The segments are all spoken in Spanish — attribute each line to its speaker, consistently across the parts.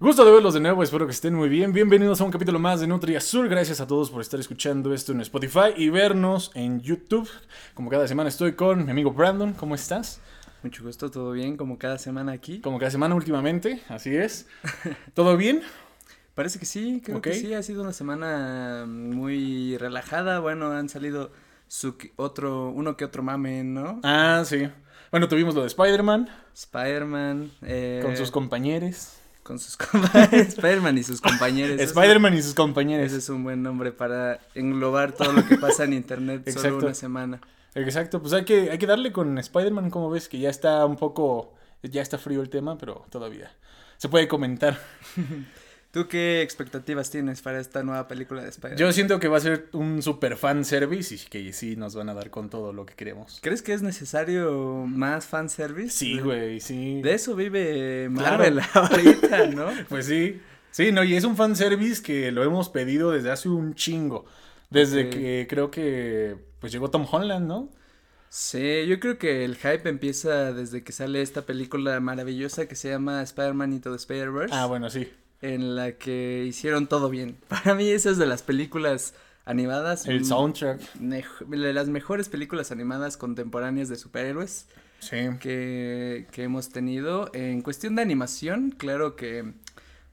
Speaker 1: Gusto de verlos de nuevo, espero que estén muy bien. Bienvenidos a un capítulo más de Nutria Azul. Gracias a todos por estar escuchando esto en Spotify y vernos en YouTube. Como cada semana estoy con mi amigo Brandon. ¿Cómo estás?
Speaker 2: Mucho gusto, todo bien, como cada semana aquí.
Speaker 1: Como cada semana últimamente, así es. ¿Todo bien?
Speaker 2: Parece que sí, creo que sí, ha sido una semana muy relajada. Bueno, han salido su otro, uno que otro mame, ¿no?
Speaker 1: Ah, sí. Bueno, tuvimos lo de Spider-Man.
Speaker 2: Spider-Man.
Speaker 1: Eh, con sus compañeros.
Speaker 2: Con sus compañeros. Spider-Man y sus compañeros.
Speaker 1: Spider-Man y sus compañeros.
Speaker 2: Ese es un buen nombre para englobar todo lo que pasa en internet solo una semana.
Speaker 1: Exacto, pues hay que, hay que darle con Spider-Man, como ves, que ya está un poco, ya está frío el tema, pero todavía se puede comentar.
Speaker 2: ¿Tú qué expectativas tienes para esta nueva película de Spider-Man?
Speaker 1: Yo siento que va a ser un super fan service y que sí nos van a dar con todo lo que queremos.
Speaker 2: ¿Crees que es necesario más fan service?
Speaker 1: Sí, güey, sí.
Speaker 2: De eso vive Marvel ahorita, ¿no?
Speaker 1: pues sí. Sí, no, y es un fan service que lo hemos pedido desde hace un chingo. Desde que creo que pues llegó Tom Holland, ¿no?
Speaker 2: Sí, yo creo que el hype empieza desde que sale esta película maravillosa que se llama Spider-Man Into the Spider-Verse.
Speaker 1: Ah, bueno, sí
Speaker 2: en la que hicieron todo bien. Para mí esa es de las películas animadas.
Speaker 1: El soundtrack.
Speaker 2: De las mejores películas animadas contemporáneas de superhéroes.
Speaker 1: Sí.
Speaker 2: Que, que hemos tenido. En cuestión de animación, claro que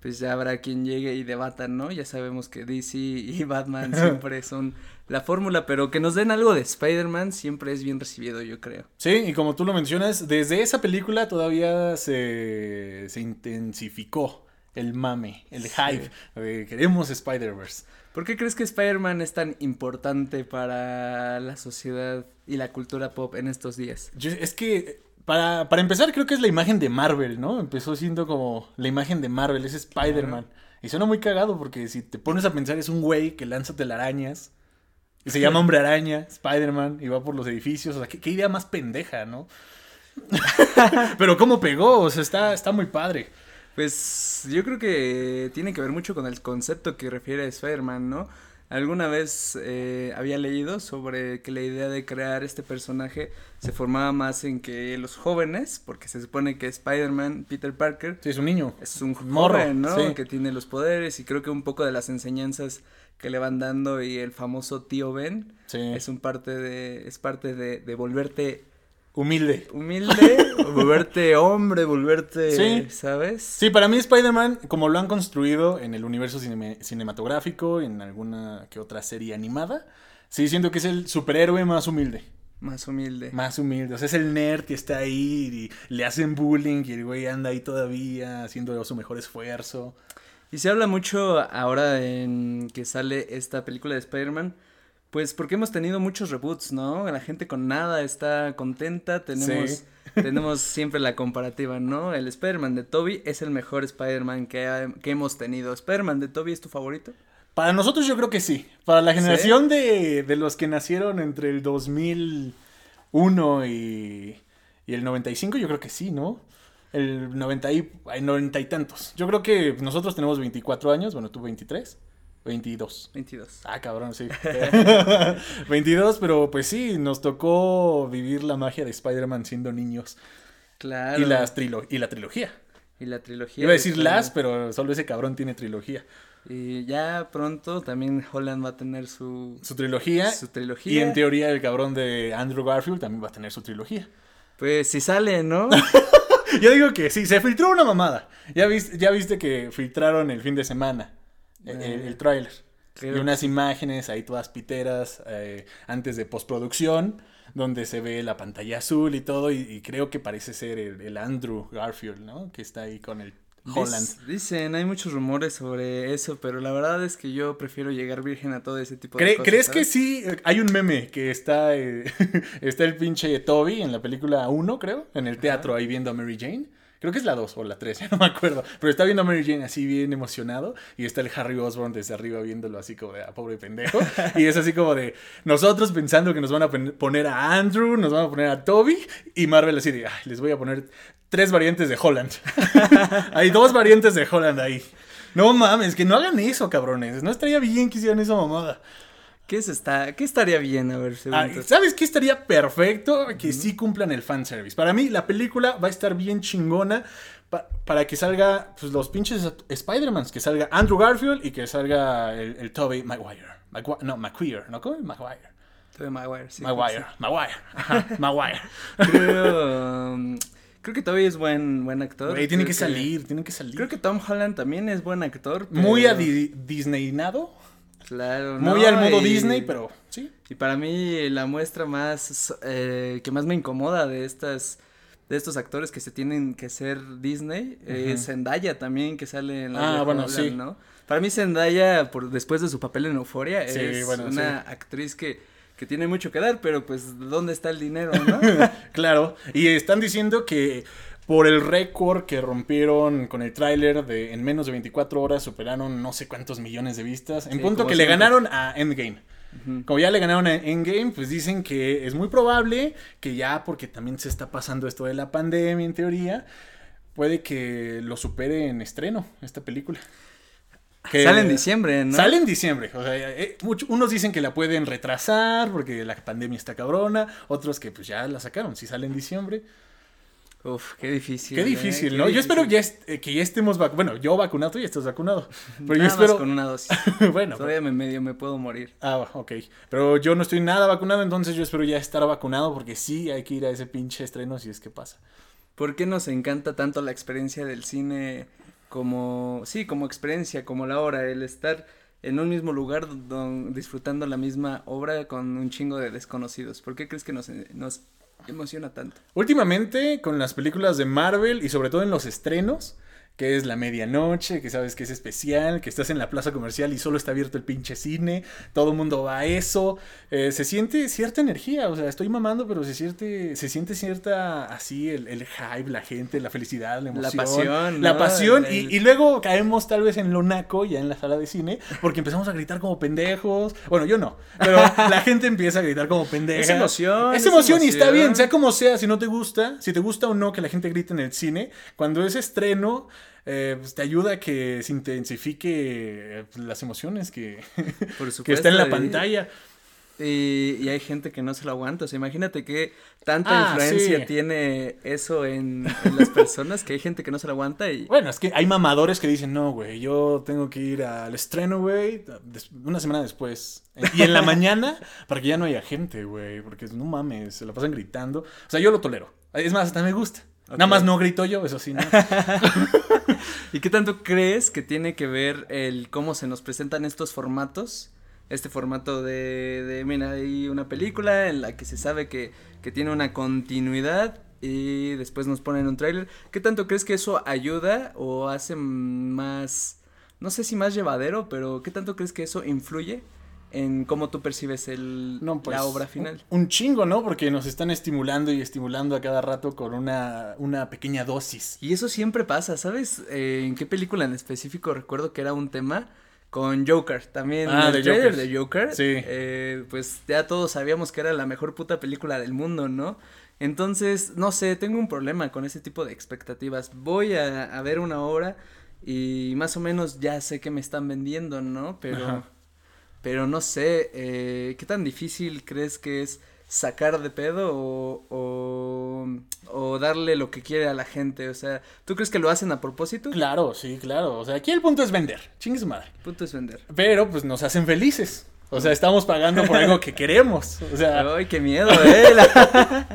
Speaker 2: pues ya habrá quien llegue y debatan, ¿no? Ya sabemos que DC y Batman siempre son la fórmula, pero que nos den algo de Spider-Man siempre es bien recibido, yo creo.
Speaker 1: Sí, y como tú lo mencionas, desde esa película todavía se, se intensificó el mame, el hype. queremos Spider-Verse.
Speaker 2: ¿Por qué crees que Spider-Man es tan importante para la sociedad y la cultura pop en estos días?
Speaker 1: es que, para, para, empezar, creo que es la imagen de Marvel, ¿no? Empezó siendo como la imagen de Marvel, es Spider-Man. Y suena muy cagado porque si te pones a pensar, es un güey que lanza telarañas. Y se llama Hombre Araña, Spider-Man, y va por los edificios. O sea, qué, qué idea más pendeja, ¿no? Pero cómo pegó, o sea, está, está muy padre.
Speaker 2: Pues yo creo que tiene que ver mucho con el concepto que refiere a Spider-Man, ¿no? Alguna vez eh, había leído sobre que la idea de crear este personaje se formaba más en que los jóvenes, porque se supone que Spider-Man, Peter Parker,
Speaker 1: sí, es un niño,
Speaker 2: es un joven, ¿no? Que tiene los poderes y creo que un poco de las enseñanzas que le van dando y el famoso tío Ben es un parte de es parte de, de volverte
Speaker 1: Humilde.
Speaker 2: Humilde, volverte hombre, volverte, ¿sabes?
Speaker 1: Sí, para mí Spider-Man, como lo han construido en el universo cinematográfico, en alguna que otra serie animada, sí siento que es el superhéroe más humilde.
Speaker 2: Más humilde.
Speaker 1: Más humilde. O sea, es el nerd que está ahí y le hacen bullying y el güey anda ahí todavía haciendo su mejor esfuerzo.
Speaker 2: Y se habla mucho ahora en que sale esta película de Spider-Man pues porque hemos tenido muchos reboots, ¿no? La gente con nada está contenta, tenemos, tenemos siempre la comparativa, ¿no? El Spider-Man de Toby es el mejor Spider-Man que, que hemos tenido. ¿Spider-Man de Toby es tu favorito?
Speaker 1: Para nosotros yo creo que sí. Para la generación de, de, los que nacieron entre el 2001 y, y el 95 yo creo que sí, ¿no? El 90 y, 90 y tantos. Yo creo que nosotros tenemos 24 años, bueno, tú 23. 22.
Speaker 2: 22.
Speaker 1: Ah, cabrón, sí. 22, pero pues sí, nos tocó vivir la magia de Spider-Man siendo niños.
Speaker 2: Claro.
Speaker 1: Y, las trilo y la trilogía.
Speaker 2: Y la trilogía.
Speaker 1: Iba a decir las, pero solo ese cabrón tiene trilogía.
Speaker 2: Y ya pronto también Holland va a tener su...
Speaker 1: Su trilogía.
Speaker 2: Su trilogía.
Speaker 1: Y en teoría el cabrón de Andrew Garfield también va a tener su trilogía.
Speaker 2: Pues si sale, ¿no?
Speaker 1: Yo digo que sí, se filtró una mamada. Ya viste, ya viste que filtraron el fin de semana el, el tráiler. Y unas imágenes ahí todas piteras eh, antes de postproducción, donde se ve la pantalla azul y todo, y, creo que parece ser el, Andrew Garfield, ¿no? Que está ahí con el Holland.
Speaker 2: Dicen, hay muchos rumores sobre eso, pero la verdad es que yo prefiero llegar virgen a todo ese tipo de cosas.
Speaker 1: ¿Crees que sí? Hay un meme que está, eh, está el pinche Toby en la película 1, creo, en el teatro ahí viendo a Mary Jane. Creo que es la 2 o la 3, ya no me acuerdo. Pero está viendo a Mary Jane así bien emocionado. Y está el Harry Osborn desde arriba viéndolo así como de a ah, pobre pendejo. y es así como de nosotros pensando que nos van a poner a Andrew, nos van a poner a Toby. Y Marvel así de, les voy a poner tres variantes de Holland. Hay dos variantes de Holland ahí. No mames, que no hagan eso, cabrones. No estaría bien que hicieran esa mamada.
Speaker 2: ¿Qué, es esta, ¿Qué estaría bien? A ver,
Speaker 1: ah, ¿Sabes qué estaría perfecto? Que sí cumplan el fanservice. Para mí, la película va a estar bien chingona para que salga pues, los pinches Spider-Man, que salga Andrew Garfield y que salga el, el Tobey Maguire. no, McQueer, ¿no? ¿Cómo? Maguire.
Speaker 2: Tobey Maguire, sí.
Speaker 1: Maguire, Maguire, Maguire.
Speaker 2: Creo, um, creo que Tobey es buen, buen actor.
Speaker 1: tiene que, salir, tiene que salir.
Speaker 2: Creo que Tom Holland también es buen actor.
Speaker 1: Muy a Disneynado.
Speaker 2: Claro,
Speaker 1: Muy al modo Disney, pero sí.
Speaker 2: Y para mí la muestra más eh, que más me incomoda de estas de estos actores que se tienen que ser Disney es Zendaya también que sale en
Speaker 1: la Ah, bueno, sí.
Speaker 2: ¿no? Para mí Zendaya por después de su papel en Euphoria es una actriz que que tiene mucho que dar, pero pues ¿dónde está el dinero, no?
Speaker 1: claro, y están diciendo que por el récord que rompieron con el tráiler de en menos de 24 horas superaron no sé cuántos millones de vistas. En punto que le ganaron a Endgame. Como ya le ganaron a Endgame, pues dicen que es muy probable que ya, porque también se está pasando esto de la pandemia en teoría, puede que lo supere en estreno esta película.
Speaker 2: sale en diciembre, ¿no?
Speaker 1: Sale en diciembre. O sea, eh, unos dicen que la pueden retrasar porque la pandemia está cabrona. Otros que pues ya la sacaron. Si sale en diciembre.
Speaker 2: Uf, qué difícil.
Speaker 1: Qué ¿eh? difícil, ¿no? Yo espero ya eh, que ya estemos vacunados. Bueno, yo vacunado y estás vacunado.
Speaker 2: Pero yo espero. con una dosis. bueno. Todavía me medio me puedo morir.
Speaker 1: Ah, ok. Pero yo no estoy nada vacunado, entonces yo espero ya estar vacunado porque sí hay que ir a ese pinche estreno si es que pasa.
Speaker 2: ¿Por qué nos encanta tanto la experiencia del cine como. Sí, como experiencia, como la hora, el estar en un mismo lugar disfrutando la misma obra con un chingo de desconocidos? ¿Por qué crees que nos, nos emociona tanto.
Speaker 1: Últimamente, con las películas de Marvel y sobre todo en los estrenos, que es la medianoche, que sabes que es especial, que estás en la plaza comercial y solo está abierto el pinche cine, todo el mundo va a eso, eh, se siente cierta energía, o sea, estoy mamando, pero se siente, se siente cierta, así, el, el hype, la gente, la felicidad, la emoción.
Speaker 2: La pasión.
Speaker 1: La pasión, y, y, luego caemos tal vez en lo naco, ya en la sala de cine, porque empezamos a gritar como pendejos, bueno, yo no, pero la gente empieza a gritar como pendejos. Es
Speaker 2: emoción.
Speaker 1: Es, emoción, y está bien, sea como sea, si no te gusta, si te gusta o no que la gente grite en el cine, cuando es estreno eh, pues te ayuda a que se intensifique pues, las emociones que, que está en la pantalla.
Speaker 2: Y, y, hay gente que no se lo aguanta. O sea, imagínate que tanta ah, influencia tiene eso en, las personas que hay gente que no se lo aguanta. Y...
Speaker 1: Bueno, es que hay mamadores que dicen, no, güey, yo tengo que ir al estreno, güey, una semana después. Y en la mañana, para que ya no haya gente, güey, porque no mames, se la pasan gritando. O sea, yo lo tolero. Es más, hasta me gusta. Nada más no grito yo, eso sí, ¿no?
Speaker 2: ¿Y qué tanto crees que tiene que ver el cómo se nos presentan estos formatos? Este formato de, de mira, hay una película en la que se sabe que, que tiene una continuidad y después nos ponen un tráiler. ¿Qué tanto crees que eso ayuda o hace más, no sé si más llevadero, pero qué tanto crees que eso influye en cómo tú percibes el, la pues, obra final.
Speaker 1: Un, chingo, ¿no? Porque nos están estimulando y estimulando a cada rato con una, una pequeña dosis.
Speaker 2: Y eso siempre pasa, ¿sabes? Eh, ¿En qué película en específico recuerdo que era un tema? Con Joker, también
Speaker 1: ah, el
Speaker 2: trailer de Joker.
Speaker 1: Sí.
Speaker 2: Eh, pues ya todos sabíamos que era la mejor puta película del mundo, ¿no? Entonces, no sé, tengo un problema con ese tipo de expectativas. Voy a, a ver una obra y más o menos ya sé que me están vendiendo, ¿no? Pero... Pero no sé, eh, ¿qué tan difícil crees que es sacar de pedo o, o, darle lo que quiere a la gente? O sea, ¿tú crees que lo hacen a propósito?
Speaker 1: Claro, sí, claro. O sea, aquí el punto es vender. Chingue su madre.
Speaker 2: El punto es vender.
Speaker 1: Pero pues nos hacen felices. O sea, estamos pagando por algo que queremos. O sea.
Speaker 2: Ay, qué miedo, eh. La,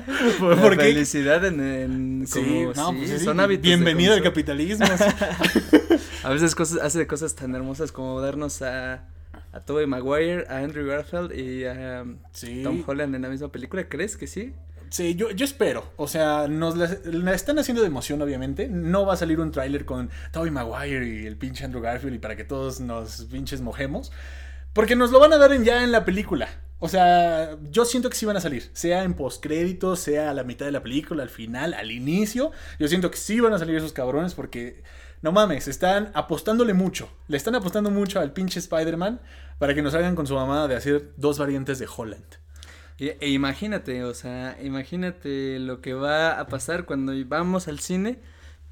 Speaker 2: felicidad en,
Speaker 1: sí, no, pues, son hábitos. Bienvenido al capitalismo.
Speaker 2: a veces cosas, hace cosas tan hermosas como darnos a a Tobey Maguire, a Andrew Garfield y a um, Tom Holland en la misma película. ¿Crees que sí?
Speaker 1: Sí, yo, yo espero. O sea, nos la, están haciendo de emoción, obviamente. No va a salir un tráiler con Tobey Maguire y el pinche Andrew Garfield y para que todos nos pinches mojemos. Porque nos lo van a dar en, ya en la película. O sea, yo siento que sí van a salir. Sea en postcréditos, sea a la mitad de la película, al final, al inicio. Yo siento que sí van a salir esos cabrones porque no mames, están apostándole mucho. Le están apostando mucho al pinche Spider-Man para que nos hagan con su mamá de hacer dos variantes de Holland.
Speaker 2: E, imagínate, o sea, imagínate lo que va a pasar cuando vamos al cine,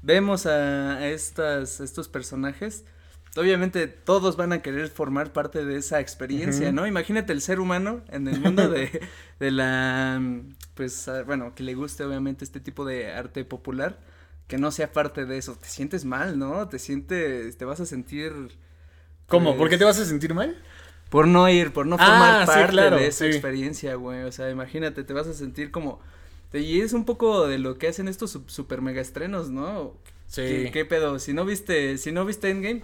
Speaker 2: vemos a estas, estos personajes. Obviamente todos van a querer formar parte de esa experiencia, ¿no? Imagínate el ser humano en el mundo de, de la, pues, bueno, que le guste obviamente este tipo de arte popular que no sea parte de eso, te sientes mal, ¿no? Te sientes, te vas a sentir...
Speaker 1: ¿Cómo? ¿Por qué te vas a sentir mal?
Speaker 2: Por no ir, por no formar ah, parte de esa experiencia, güey. O sea, imagínate, te vas a sentir como... Y es un poco de lo que hacen estos super mega estrenos, ¿no? Sí. ¿Qué, pedo? Si no viste, si no viste Endgame,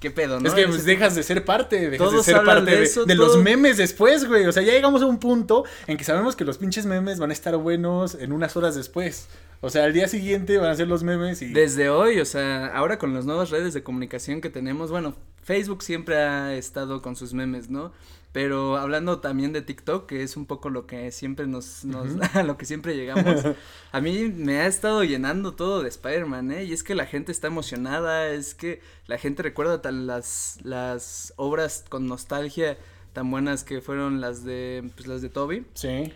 Speaker 2: ¿Qué pedo, no?
Speaker 1: Es que pues, dejas de ser parte, dejas de ser parte de, los memes después, güey. O sea, ya llegamos a un punto en que sabemos que los pinches memes van a estar buenos en unas horas después. O sea, al día siguiente van a ser los memes y...
Speaker 2: Desde hoy, o sea, ahora con las nuevas redes de comunicación que tenemos, bueno, Facebook siempre ha estado con sus memes, ¿no? Pero hablando también de TikTok, que es un poco lo que siempre nos, lo que siempre llegamos, a mí me ha estado llenando todo de Spider-Man, ¿eh? Y es que la gente está emocionada, es que la gente recuerda tan las, las obras con nostalgia tan buenas que fueron las de, pues las de Toby.
Speaker 1: Sí.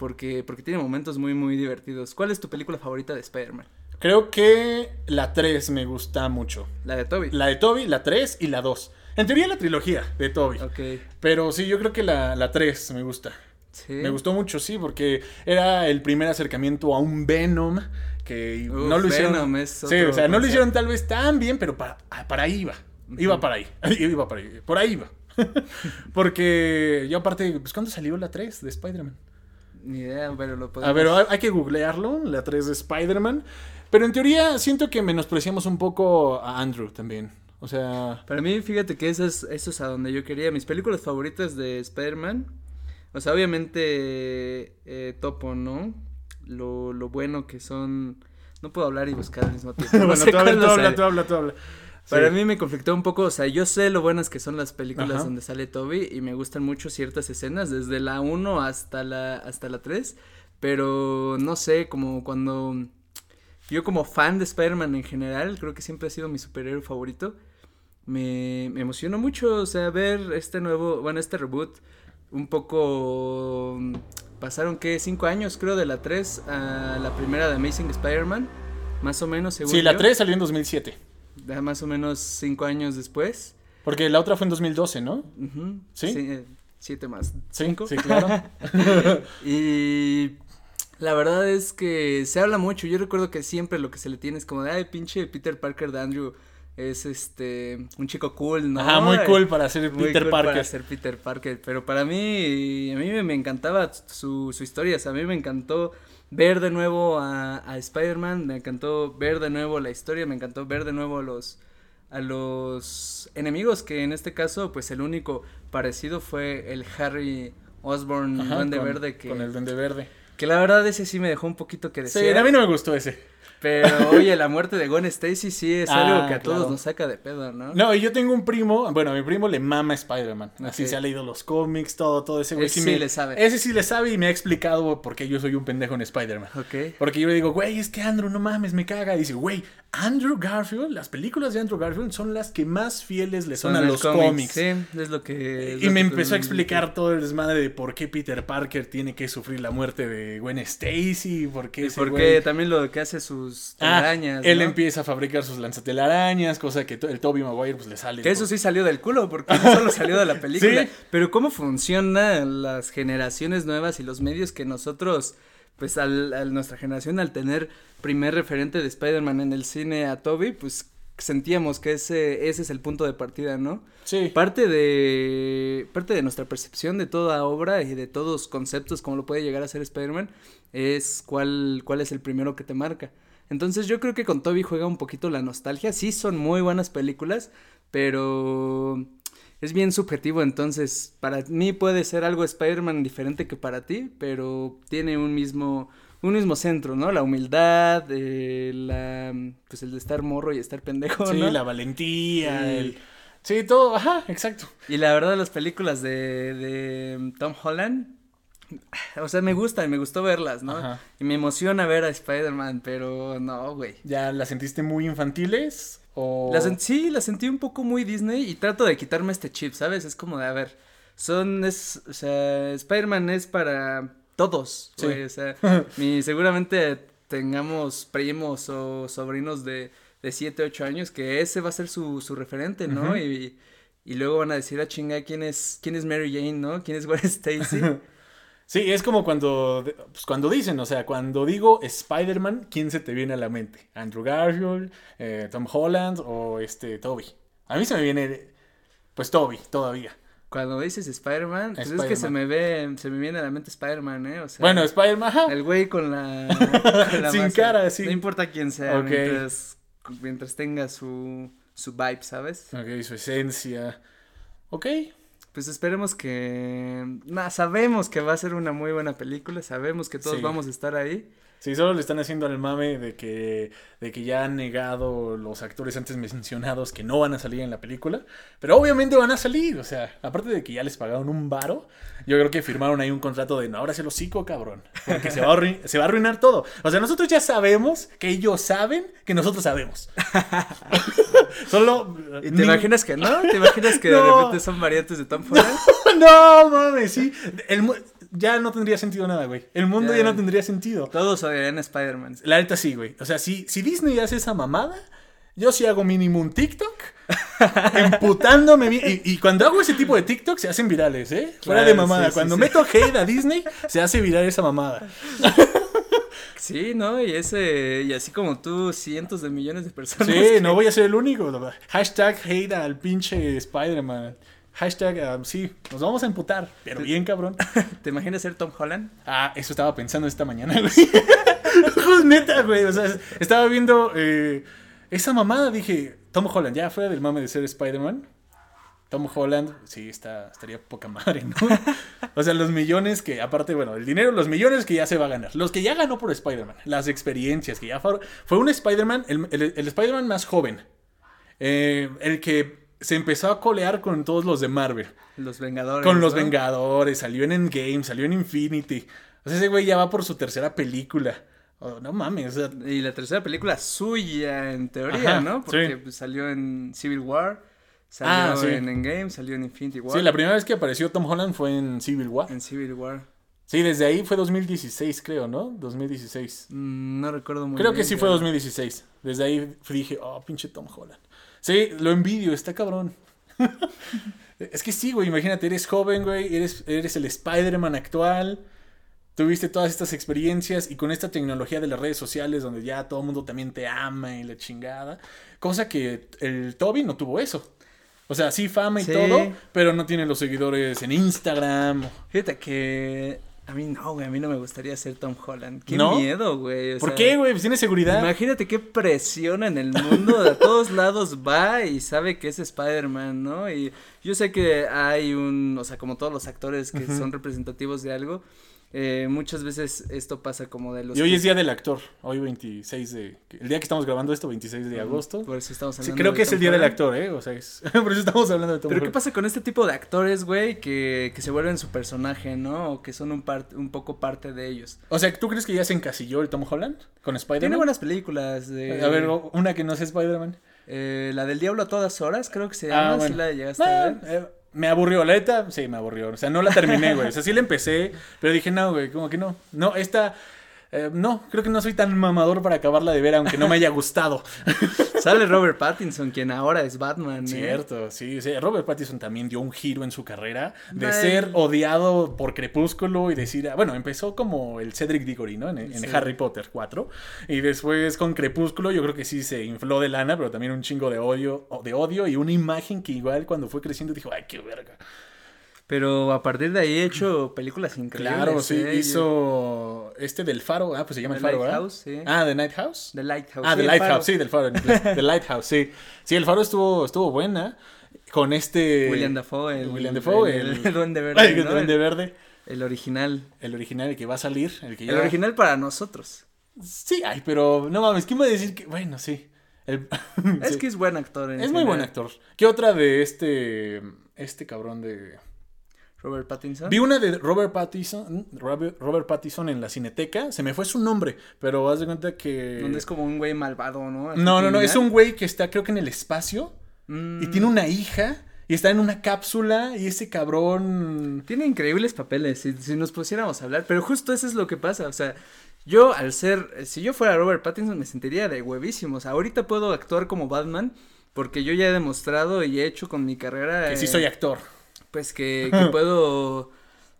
Speaker 2: Porque, porque tiene momentos muy, muy divertidos. ¿Cuál es tu película favorita de Spider-Man?
Speaker 1: Creo que la 3 me gusta mucho.
Speaker 2: La de Toby.
Speaker 1: La de Toby, la 3 y la 2. En teoría la trilogía de Toby.
Speaker 2: Ok.
Speaker 1: Pero sí, yo creo que la, la 3 me gusta. Sí. Me gustó mucho, sí, porque era el primer acercamiento a un Venom que no lo hicieron. Venom es sí, o sea, no lo hicieron tal vez tan bien, pero para, para ahí iba. Iba para ahí. Iba para ahí. Por ahí iba. porque yo aparte, pues ¿cuándo salió la 3 de Spider-Man?
Speaker 2: Ni idea, pero lo podemos...
Speaker 1: A ver, hay que googlearlo, la 3 de Spider-Man. Pero en teoría siento que menospreciamos un poco a Andrew también. O sea.
Speaker 2: Para mí, fíjate que eso es, eso es a donde yo quería. Mis películas favoritas de Spider-Man. O sea, obviamente. Eh, topo, ¿no? Lo, lo bueno que son. No puedo hablar y buscar al mismo tiempo.
Speaker 1: bueno, tú, habla, tú, habla, tú habla,
Speaker 2: Para mí me conflictó un poco, o sea, yo sé lo buenas que son las películas donde sale Toby y me gustan mucho ciertas escenas, desde la 1 hasta la, hasta la 3, pero no sé, como cuando yo como fan de Spider-Man en general, creo que siempre ha sido mi superhéroe favorito, me, me emocionó mucho, o sea, ver este nuevo, bueno, este reboot, un poco... Pasaron, ¿qué? Cinco años, creo, de la 3 a la primera de Amazing Spider-Man, más o menos, según
Speaker 1: Sí, la 3 salió en 2007.
Speaker 2: Más o menos cinco años después.
Speaker 1: Porque la otra fue en 2012, ¿no?
Speaker 2: ¿Sí? Eh, siete más.
Speaker 1: ¿Cinco? Sí, claro.
Speaker 2: y la verdad es que se habla mucho. Yo recuerdo que siempre lo que se le tiene es como de, ay, pinche Peter Parker de Andrew es este un chico cool, ¿no?
Speaker 1: Ajá, muy cool para ser Peter Parker. Para
Speaker 2: ser Peter Parker, pero para mí a mí me, encantaba su, su historia, o sea, a mí me encantó ver de nuevo a, a Spider-Man, me encantó ver de nuevo la historia, me encantó ver de nuevo a los a los enemigos que en este caso pues el único parecido fue el Harry Osborn Duende Verde que
Speaker 1: con el Duende Verde.
Speaker 2: Que la verdad ese sí me dejó un poquito que
Speaker 1: desear. Sí, a mí no me gustó ese.
Speaker 2: Pero, oye, la muerte de Gwen Stacy sí es algo ah, que a todos nos saca de pedo, ¿no?
Speaker 1: No, y yo tengo un primo, bueno, a mi primo le mama Spider-Man. Así se ha leído los cómics, todo, todo ese güey.
Speaker 2: sí, le sabe.
Speaker 1: Ese sí le sabe y me ha explicado por qué yo soy un pendejo en Spider-Man.
Speaker 2: Ok.
Speaker 1: Porque yo le digo, güey, es que Andrew, no mames, me caga. Y dice, güey, Andrew Garfield, las películas de Andrew Garfield son las que más fieles le son, a los cómics.
Speaker 2: Sí, es lo que.
Speaker 1: y me empezó a explicar todo el desmadre de por qué Peter Parker tiene que sufrir la muerte de Gwen Stacy, por qué.
Speaker 2: Y por qué también lo que hace sus arañas.
Speaker 1: Él empieza a fabricar sus lanzatelarañas, cosa que el Toby Maguire pues le sale.
Speaker 2: Que eso sí salió del culo, porque no solo salió de la película. Pero cómo funcionan las generaciones nuevas y los medios que nosotros, pues al, nuestra generación, al tener primer referente de Spider-Man en el cine a Toby, pues sentíamos que ese, ese es el punto de partida, ¿no?
Speaker 1: Sí.
Speaker 2: Parte de, parte de nuestra percepción de toda obra y de todos conceptos como lo puede llegar a ser Spider-Man es cuál, cuál es el primero que te marca. Entonces yo creo que con Toby juega un poquito la nostalgia. Sí, son muy buenas películas, pero es bien subjetivo. Entonces, para mí puede ser algo Spider-Man diferente que para ti, pero tiene un mismo, un mismo centro, ¿no? La humildad, eh, la, pues el de estar morro y estar pendejo,
Speaker 1: sí, la valentía, el... Sí, todo, ajá, exacto.
Speaker 2: Y la verdad, las películas de, de Tom Holland o sea, me gusta y me gustó verlas, ¿no? Y me emociona ver a Spider-Man, pero no, güey.
Speaker 1: ¿Ya las sentiste muy infantiles? O...
Speaker 2: Las, sí, las sentí un poco muy Disney y trato de quitarme este chip, ¿sabes? Es como de, a ver, son, es, o sea, Spider-Man es para todos, güey, o sea, mi, seguramente tengamos primos o sobrinos de, de 7, 8 años que ese va a ser su, su referente, ¿no? y, y luego van a decir, a ah, chinga, ¿quién es, quién es Mary Jane, no? ¿Quién es Gwen Stacy?
Speaker 1: Sí, es como cuando, pues cuando dicen, o sea, cuando digo Spider-Man, ¿quién se te viene a la mente? ¿Andrew Garfield, eh, Tom Holland o este Toby? A mí se me viene, pues Toby, todavía.
Speaker 2: Cuando dices Spider-Man, pues es que se me ve, se me viene a la mente Spider-Man, ¿eh? O sea,
Speaker 1: bueno, Spider-Man,
Speaker 2: El güey con la...
Speaker 1: Sin cara, sí.
Speaker 2: No importa quién sea, mientras, mientras tenga su, su vibe, ¿sabes?
Speaker 1: Ok, su esencia. Ok,
Speaker 2: pues esperemos que. Nah, sabemos que va a ser una muy buena película, sabemos que todos vamos a estar ahí.
Speaker 1: Sí, solo le están haciendo al mame de que, de que ya han negado los actores antes mencionados que no van a salir en la película. Pero obviamente van a salir. O sea, aparte de que ya les pagaron un varo, yo creo que firmaron ahí un contrato de no, ahora se lo hocico, cabrón. Porque se va, a se va a arruinar todo. O sea, nosotros ya sabemos que ellos saben que nosotros sabemos. Solo.
Speaker 2: ¿Y te imaginas que no? ¿Te imaginas que de repente son variantes de Tom Holland?
Speaker 1: no, mames, sí. El, ya no tendría sentido nada, güey. El mundo ya, no tendría sentido.
Speaker 2: Todos odiarían Spider-Man.
Speaker 1: La neta sí, güey. O sea, si, si Disney hace esa mamada, yo sí hago mínimo un TikTok emputándome. Y, y, cuando hago ese tipo de TikTok se hacen virales, ¿eh? Fuera de mamada. cuando meto hate a Disney, se hace viral esa mamada.
Speaker 2: Sí, ¿no? Y ese, y así como tú, cientos de millones de personas.
Speaker 1: Sí, no voy a ser el único. Hashtag hate al pinche Spider-Man. Hashtag, um, sí, nos vamos a emputar, pero bien cabrón.
Speaker 2: ¿Te imaginas ser Tom Holland?
Speaker 1: Ah, eso estaba pensando esta mañana, güey. neta, güey. O sea, estaba viendo eh, esa mamada, dije, Tom Holland, ya fuera del mame de ser Spider-Man. Tom Holland, sí, está, estaría poca madre, ¿no? o sea, los millones que, aparte, bueno, el dinero, los millones que ya se va a ganar. Los que ya ganó por Spider-Man, las experiencias que ya fue, fue un Spider-Man, el, el Spider-Man más joven. Eh, el que se empezó a colear con todos los de Marvel.
Speaker 2: Los Vengadores.
Speaker 1: Con los Vengadores, salió en Endgame, salió en Infinity. O sea, ese güey ya va por su tercera película. Oh, no mames. O sea...
Speaker 2: Y la tercera película suya, en teoría, ¿no? Porque pues, salió en Civil War, salió ah, en Endgame, salió en Infinity War.
Speaker 1: Sí, la primera vez que apareció Tom Holland fue en Civil War.
Speaker 2: En Civil War.
Speaker 1: Sí, desde ahí fue 2016, creo, ¿no? 2016.
Speaker 2: Mm, no recuerdo muy
Speaker 1: creo
Speaker 2: bien.
Speaker 1: Creo que sí fue 2016. Desde ahí dije, oh, pinche Tom Holland. Sí, lo envidio, está cabrón. es que sí, güey, imagínate, eres joven, güey, eres, eres el Spider-Man actual, tuviste todas estas experiencias y con esta tecnología de las redes sociales donde ya todo el mundo también te ama y la chingada, cosa que el Toby no tuvo eso. O sea, sí fama y todo, pero no tiene los seguidores en Instagram.
Speaker 2: Fíjate que a mí no, güey, a mí no me gustaría ser Tom Holland. Qué miedo, güey.
Speaker 1: ¿Por qué, güey? Pues tiene seguridad.
Speaker 2: Imagínate qué presión en el mundo, de todos lados va y sabe que es Spider-Man, ¿no? Y yo sé que hay un, o sea, como todos los actores que son representativos de algo, eh, muchas veces esto pasa como de los...
Speaker 1: Y hoy es Día del Actor, hoy 26 de... El día que estamos grabando esto, 26 de agosto.
Speaker 2: Por eso estamos hablando
Speaker 1: Sí, creo que es el Día del Actor, ¿eh? O sea, es... por eso estamos hablando de Tom
Speaker 2: Pero ¿qué pasa con este tipo de actores, güey, que, que se vuelven su personaje, ¿no? O que son un, part, un poco parte de ellos.
Speaker 1: O sea, ¿tú crees que ya se encasilló el Tom Holland con Spider-Man?
Speaker 2: Tiene buenas películas de...
Speaker 1: A ver, una que no sea Spider-Man.
Speaker 2: Eh, la del Diablo a todas horas, creo que se llama, ah, la llegaste a ver.
Speaker 1: Eh, me aburrió, la neta, sí, me aburrió. O sea, no la terminé, güey. O sea, sí la empecé, pero dije, no, güey, como que no. No, esta eh, no, creo que no soy tan mamador para acabarla de ver, aunque no me haya gustado.
Speaker 2: Sale Robert Pattinson, quien ahora es Batman.
Speaker 1: ¿eh? Cierto, sí, sí. Robert Pattinson también dio un giro en su carrera de ser odiado por Crepúsculo y decir, ah, bueno, empezó como el Cedric Diggory, ¿no? En, Harry Potter 4. Y después con Crepúsculo, yo creo que sí se infló de lana, pero también un chingo de odio, de odio y una imagen que igual cuando fue creciendo dijo, ay, qué verga.
Speaker 2: Pero a partir de ahí he hecho películas increíbles.
Speaker 1: Claro, sí, ¿eh? hizo este del Faro, ah, pues se llama El Faro, Lighthouse, sí. Ah, The Night House.
Speaker 2: The Lighthouse.
Speaker 1: Ah, The Lighthouse, sí, del Faro The Lighthouse, sí. Sí, El Faro estuvo estuvo buena con este
Speaker 2: William Dafoe,
Speaker 1: el William Dafoe, el,
Speaker 2: el, Duende Verde,
Speaker 1: el Duende Verde.
Speaker 2: El original.
Speaker 1: El original, el que va a salir, el que
Speaker 2: El original para nosotros.
Speaker 1: Sí, ay, pero no mames, ¿quién va a decir que bueno, sí.
Speaker 2: es que es buen actor.
Speaker 1: es muy buen actor. ¿Qué otra de este este cabrón de
Speaker 2: Robert Pattinson.
Speaker 1: Vi una de Robert Pattinson, Robert, Pattinson en la cineteca, se me fue su nombre, pero haz de cuenta que...
Speaker 2: Donde es como un güey malvado, ¿no?
Speaker 1: no, no, no, es un güey que está creo que en el espacio y mm. tiene una hija y está en una cápsula y ese cabrón...
Speaker 2: Tiene increíbles papeles, si, si nos pusiéramos a hablar, pero justo eso es lo que pasa, o sea... Yo, al ser, si yo fuera Robert Pattinson, me sentiría de huevísimos. Ahorita puedo actuar como Batman, porque yo ya he demostrado y he hecho con mi carrera.
Speaker 1: Que sí soy actor
Speaker 2: pues que, puedo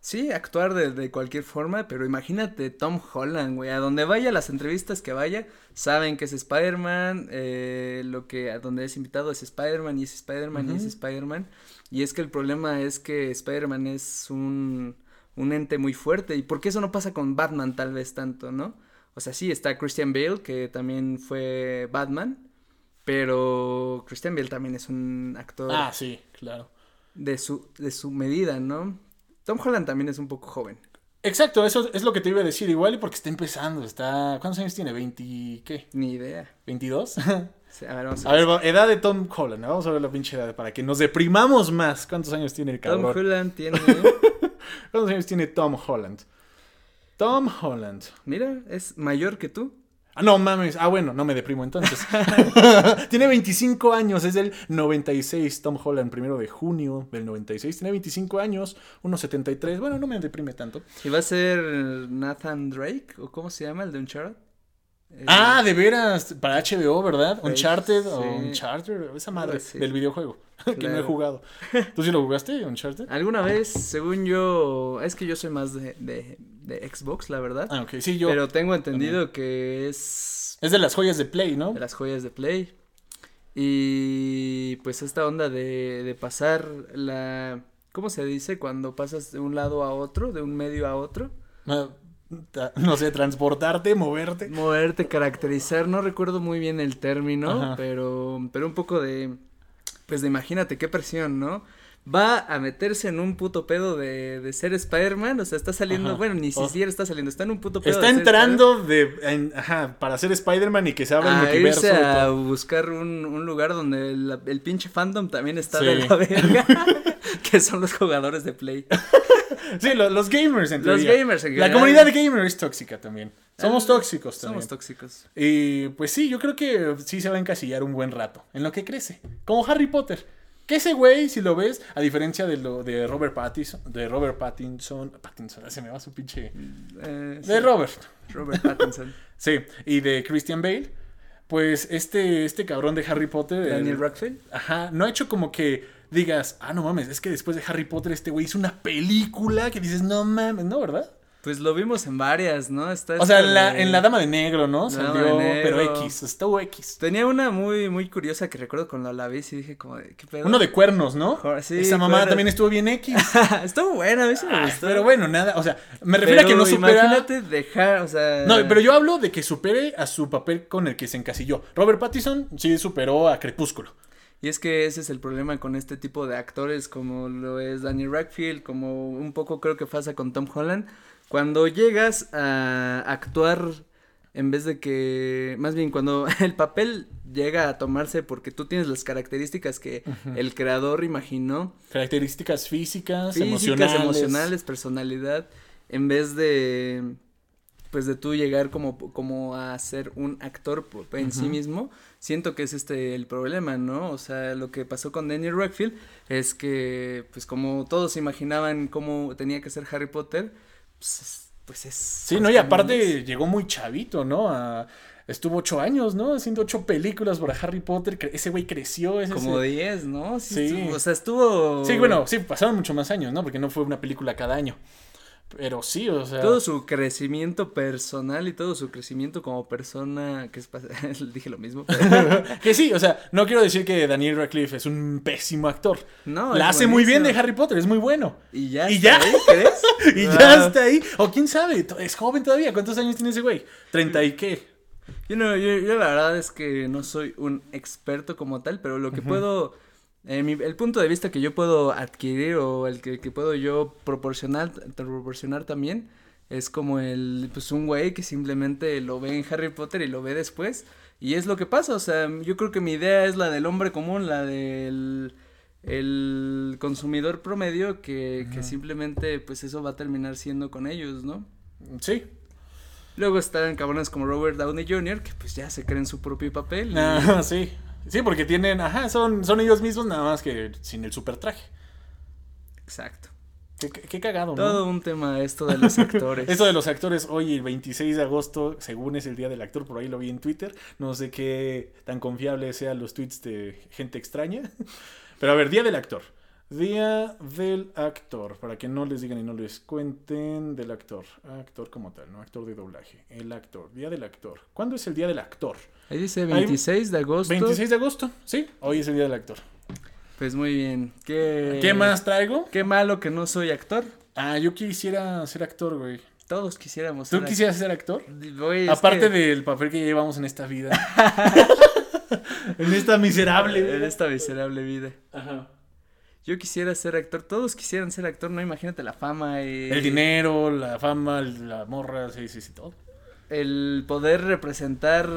Speaker 2: Sí, actuar de, de, cualquier forma, pero imagínate Tom Holland, güey, a donde vaya, las entrevistas que vaya, saben que es Spider-Man, eh, lo que, a donde es invitado es Spider-Man y es Spider-Man y es Spider-Man, y es que el problema es que Spider-Man es un, un ente muy fuerte, y por qué eso no pasa con Batman tal vez tanto, ¿no? O sea, sí, está Christian Bale, que también fue Batman, pero Christian Bale también es un actor.
Speaker 1: Ah, sí, claro.
Speaker 2: De su, de su medida, ¿no? Tom Holland también es un poco joven.
Speaker 1: Exacto, eso es lo que te iba a decir. Igual y porque está empezando. Está. ¿Cuántos años tiene? ¿20 qué?
Speaker 2: Ni idea.
Speaker 1: ¿22?
Speaker 2: Sí, a ver, vamos a,
Speaker 1: a ver. edad de Tom Holland. Vamos a ver la pinche edad para que nos deprimamos más. ¿Cuántos años tiene el cabrón?
Speaker 2: Tom Holland tiene.
Speaker 1: ¿Cuántos años tiene Tom Holland? Tom Holland.
Speaker 2: Mira, es mayor que tú.
Speaker 1: No mames. Ah, bueno, no me deprimo entonces. Tiene 25 años, es del 96. Tom Holland, primero de junio del 96. Tiene 25 años, 1.73. Bueno, no me deprime tanto.
Speaker 2: ¿Y va a ser Nathan Drake? ¿O cómo se llama el de Uncharted?
Speaker 1: ah, de veras, para HBO, ¿verdad? Uncharted o Uncharted, esa madre del videojuego que no he jugado. ¿Tú sí lo jugaste, Uncharted?
Speaker 2: Alguna vez, según yo, es que yo soy más de, de, de Xbox, la verdad.
Speaker 1: Ah, ok, sí, yo.
Speaker 2: Pero tengo entendido que es...
Speaker 1: Es de las joyas de Play, ¿no?
Speaker 2: De las joyas de Play. Y pues esta onda de, de pasar la... ¿Cómo se dice? Cuando pasas de un lado a otro, de un medio a otro.
Speaker 1: Ah, no sé, transportarte, moverte.
Speaker 2: Moverte, caracterizar, no recuerdo muy bien el término, pero, pero un poco de, pues de imagínate qué presión, ¿no? Va a meterse en un puto pedo de, de ser Spider-Man, o sea, está saliendo, bueno, ni oh. siquiera está saliendo, está en un puto pedo.
Speaker 1: Está entrando de, ajá, para ser Spider-Man y que se abra el multiverso.
Speaker 2: Irse a buscar un, un, lugar donde el, el, pinche fandom también está de la verga, que son los jugadores de Play.
Speaker 1: Sí, los, gamers en
Speaker 2: Los gamers en
Speaker 1: La comunidad de gamers es tóxica también. Somos tóxicos también.
Speaker 2: Somos tóxicos.
Speaker 1: Y pues sí, yo creo que sí se va a encasillar un buen rato en lo que crece. Como Harry Potter. Que ese güey, si lo ves, a diferencia de lo de Robert Pattinson, de Robert Pattinson, Pattinson, se me va su pinche. Eh, de Robert.
Speaker 2: Robert Pattinson.
Speaker 1: sí, y de Christian Bale. Pues este, este cabrón de Harry Potter.
Speaker 2: Daniel Radcliffe.
Speaker 1: Ajá, no ha hecho como que digas, ah, no mames, es que después de Harry Potter este güey hizo una película que dices, no mames, ¿no, verdad?
Speaker 2: Pues lo vimos en varias, ¿no?
Speaker 1: Está o sea, en la, en la, Dama de Negro, ¿no? Salió, pero X, estuvo X.
Speaker 2: Tenía una muy, muy curiosa que recuerdo cuando la vi y dije como, ¿qué pedo?
Speaker 1: Uno de cuernos, ¿no? Sí, Esa mamá también estuvo bien X.
Speaker 2: estuvo buena, a mí sí me gustó.
Speaker 1: Pero bueno, nada, o sea, me refiero a que no supera...
Speaker 2: imagínate dejar, o sea...
Speaker 1: No, pero yo hablo de que supere a su papel con el que se encasilló. Robert Pattinson sí superó a Crepúsculo.
Speaker 2: Y es que ese es el problema con este tipo de actores como lo es Daniel Radcliffe, como un poco creo que pasa con Tom Holland. Cuando llegas a actuar en vez de que, más bien cuando el papel llega a tomarse porque tú tienes las características que el creador imaginó.
Speaker 1: Características físicas,
Speaker 2: físicas
Speaker 1: emocionales.
Speaker 2: emocionales, personalidad, en vez de pues de tú llegar como, como a ser un actor en sí mismo, siento que es este el problema, ¿no? O sea, lo que pasó con Daniel Radcliffe es que, pues como todos imaginaban cómo tenía que ser Harry Potter, pues, pues es...
Speaker 1: Sí, no, y aparte llegó muy chavito, ¿no? estuvo ocho años, ¿no? Haciendo ocho películas por Harry Potter. Ese güey creció. Ese,
Speaker 2: Como diez, ¿no? Sí. o sea, estuvo.
Speaker 1: Sí, bueno, sí, pasaron mucho más años, ¿no? Porque no fue una película cada año. Pero sí, o sea.
Speaker 2: Todo su crecimiento personal y todo su crecimiento como persona. que es Dije lo mismo.
Speaker 1: que sí, o sea, no quiero decir que Daniel Radcliffe es un pésimo actor. No. La hace muy bien de Harry Potter, es muy bueno.
Speaker 2: Y ya.
Speaker 1: ¿Y ya? Ahí, ¿crees? y ya está ahí. O quién sabe, es joven todavía. ¿Cuántos años tiene ese güey? ¿30 y qué?
Speaker 2: Yo, no, yo, yo, la verdad es que no soy un experto como tal, pero lo que puedo el punto de vista que yo puedo adquirir o el que, puedo yo proporcionar, proporcionar también es como el, pues un güey que simplemente lo ve en Harry Potter y lo ve después y es lo que pasa, o sea, yo creo que mi idea es la del hombre común, la del el consumidor promedio que, que simplemente pues eso va a terminar siendo con ellos, ¿no?
Speaker 1: Sí,
Speaker 2: Luego están cabrones como Robert Downey Jr., que pues ya se creen su propio papel.
Speaker 1: Ah, sí. Sí, porque tienen, ajá, son, son ellos mismos nada más que sin el super traje.
Speaker 2: Exacto.
Speaker 1: Qué, cagado, ¿no?
Speaker 2: Todo un tema esto de los actores.
Speaker 1: esto de los actores, hoy el 26 de agosto, según es el día del actor, por ahí lo vi en Twitter. No sé qué tan confiable sean los tweets de gente extraña. Pero a ver, día del actor. Día del actor, para que no les digan y no les cuenten del actor. Actor como tal, no actor de doblaje. El actor, día del actor. ¿Cuándo es el día del actor?
Speaker 2: Ahí dice 26 de agosto.
Speaker 1: 26 de agosto, sí, hoy es el día del actor.
Speaker 2: Pues muy bien. ¿Qué,
Speaker 1: ¿Qué más traigo?
Speaker 2: Qué malo que no soy actor.
Speaker 1: Ah, yo quisiera ser actor, güey.
Speaker 2: Todos quisiéramos
Speaker 1: ¿Tú
Speaker 2: ser
Speaker 1: quisieras ser actor?
Speaker 2: Güey,
Speaker 1: Aparte
Speaker 2: que-
Speaker 1: del papel que llevamos en esta vida. en esta miserable
Speaker 2: en esta miserable vida.
Speaker 1: Ajá.
Speaker 2: Yo quisiera ser actor, todos quisieran ser actor, no imagínate la fama y
Speaker 1: El dinero, la fama, la morra, sí, sí, sí, todo.
Speaker 2: el poder representar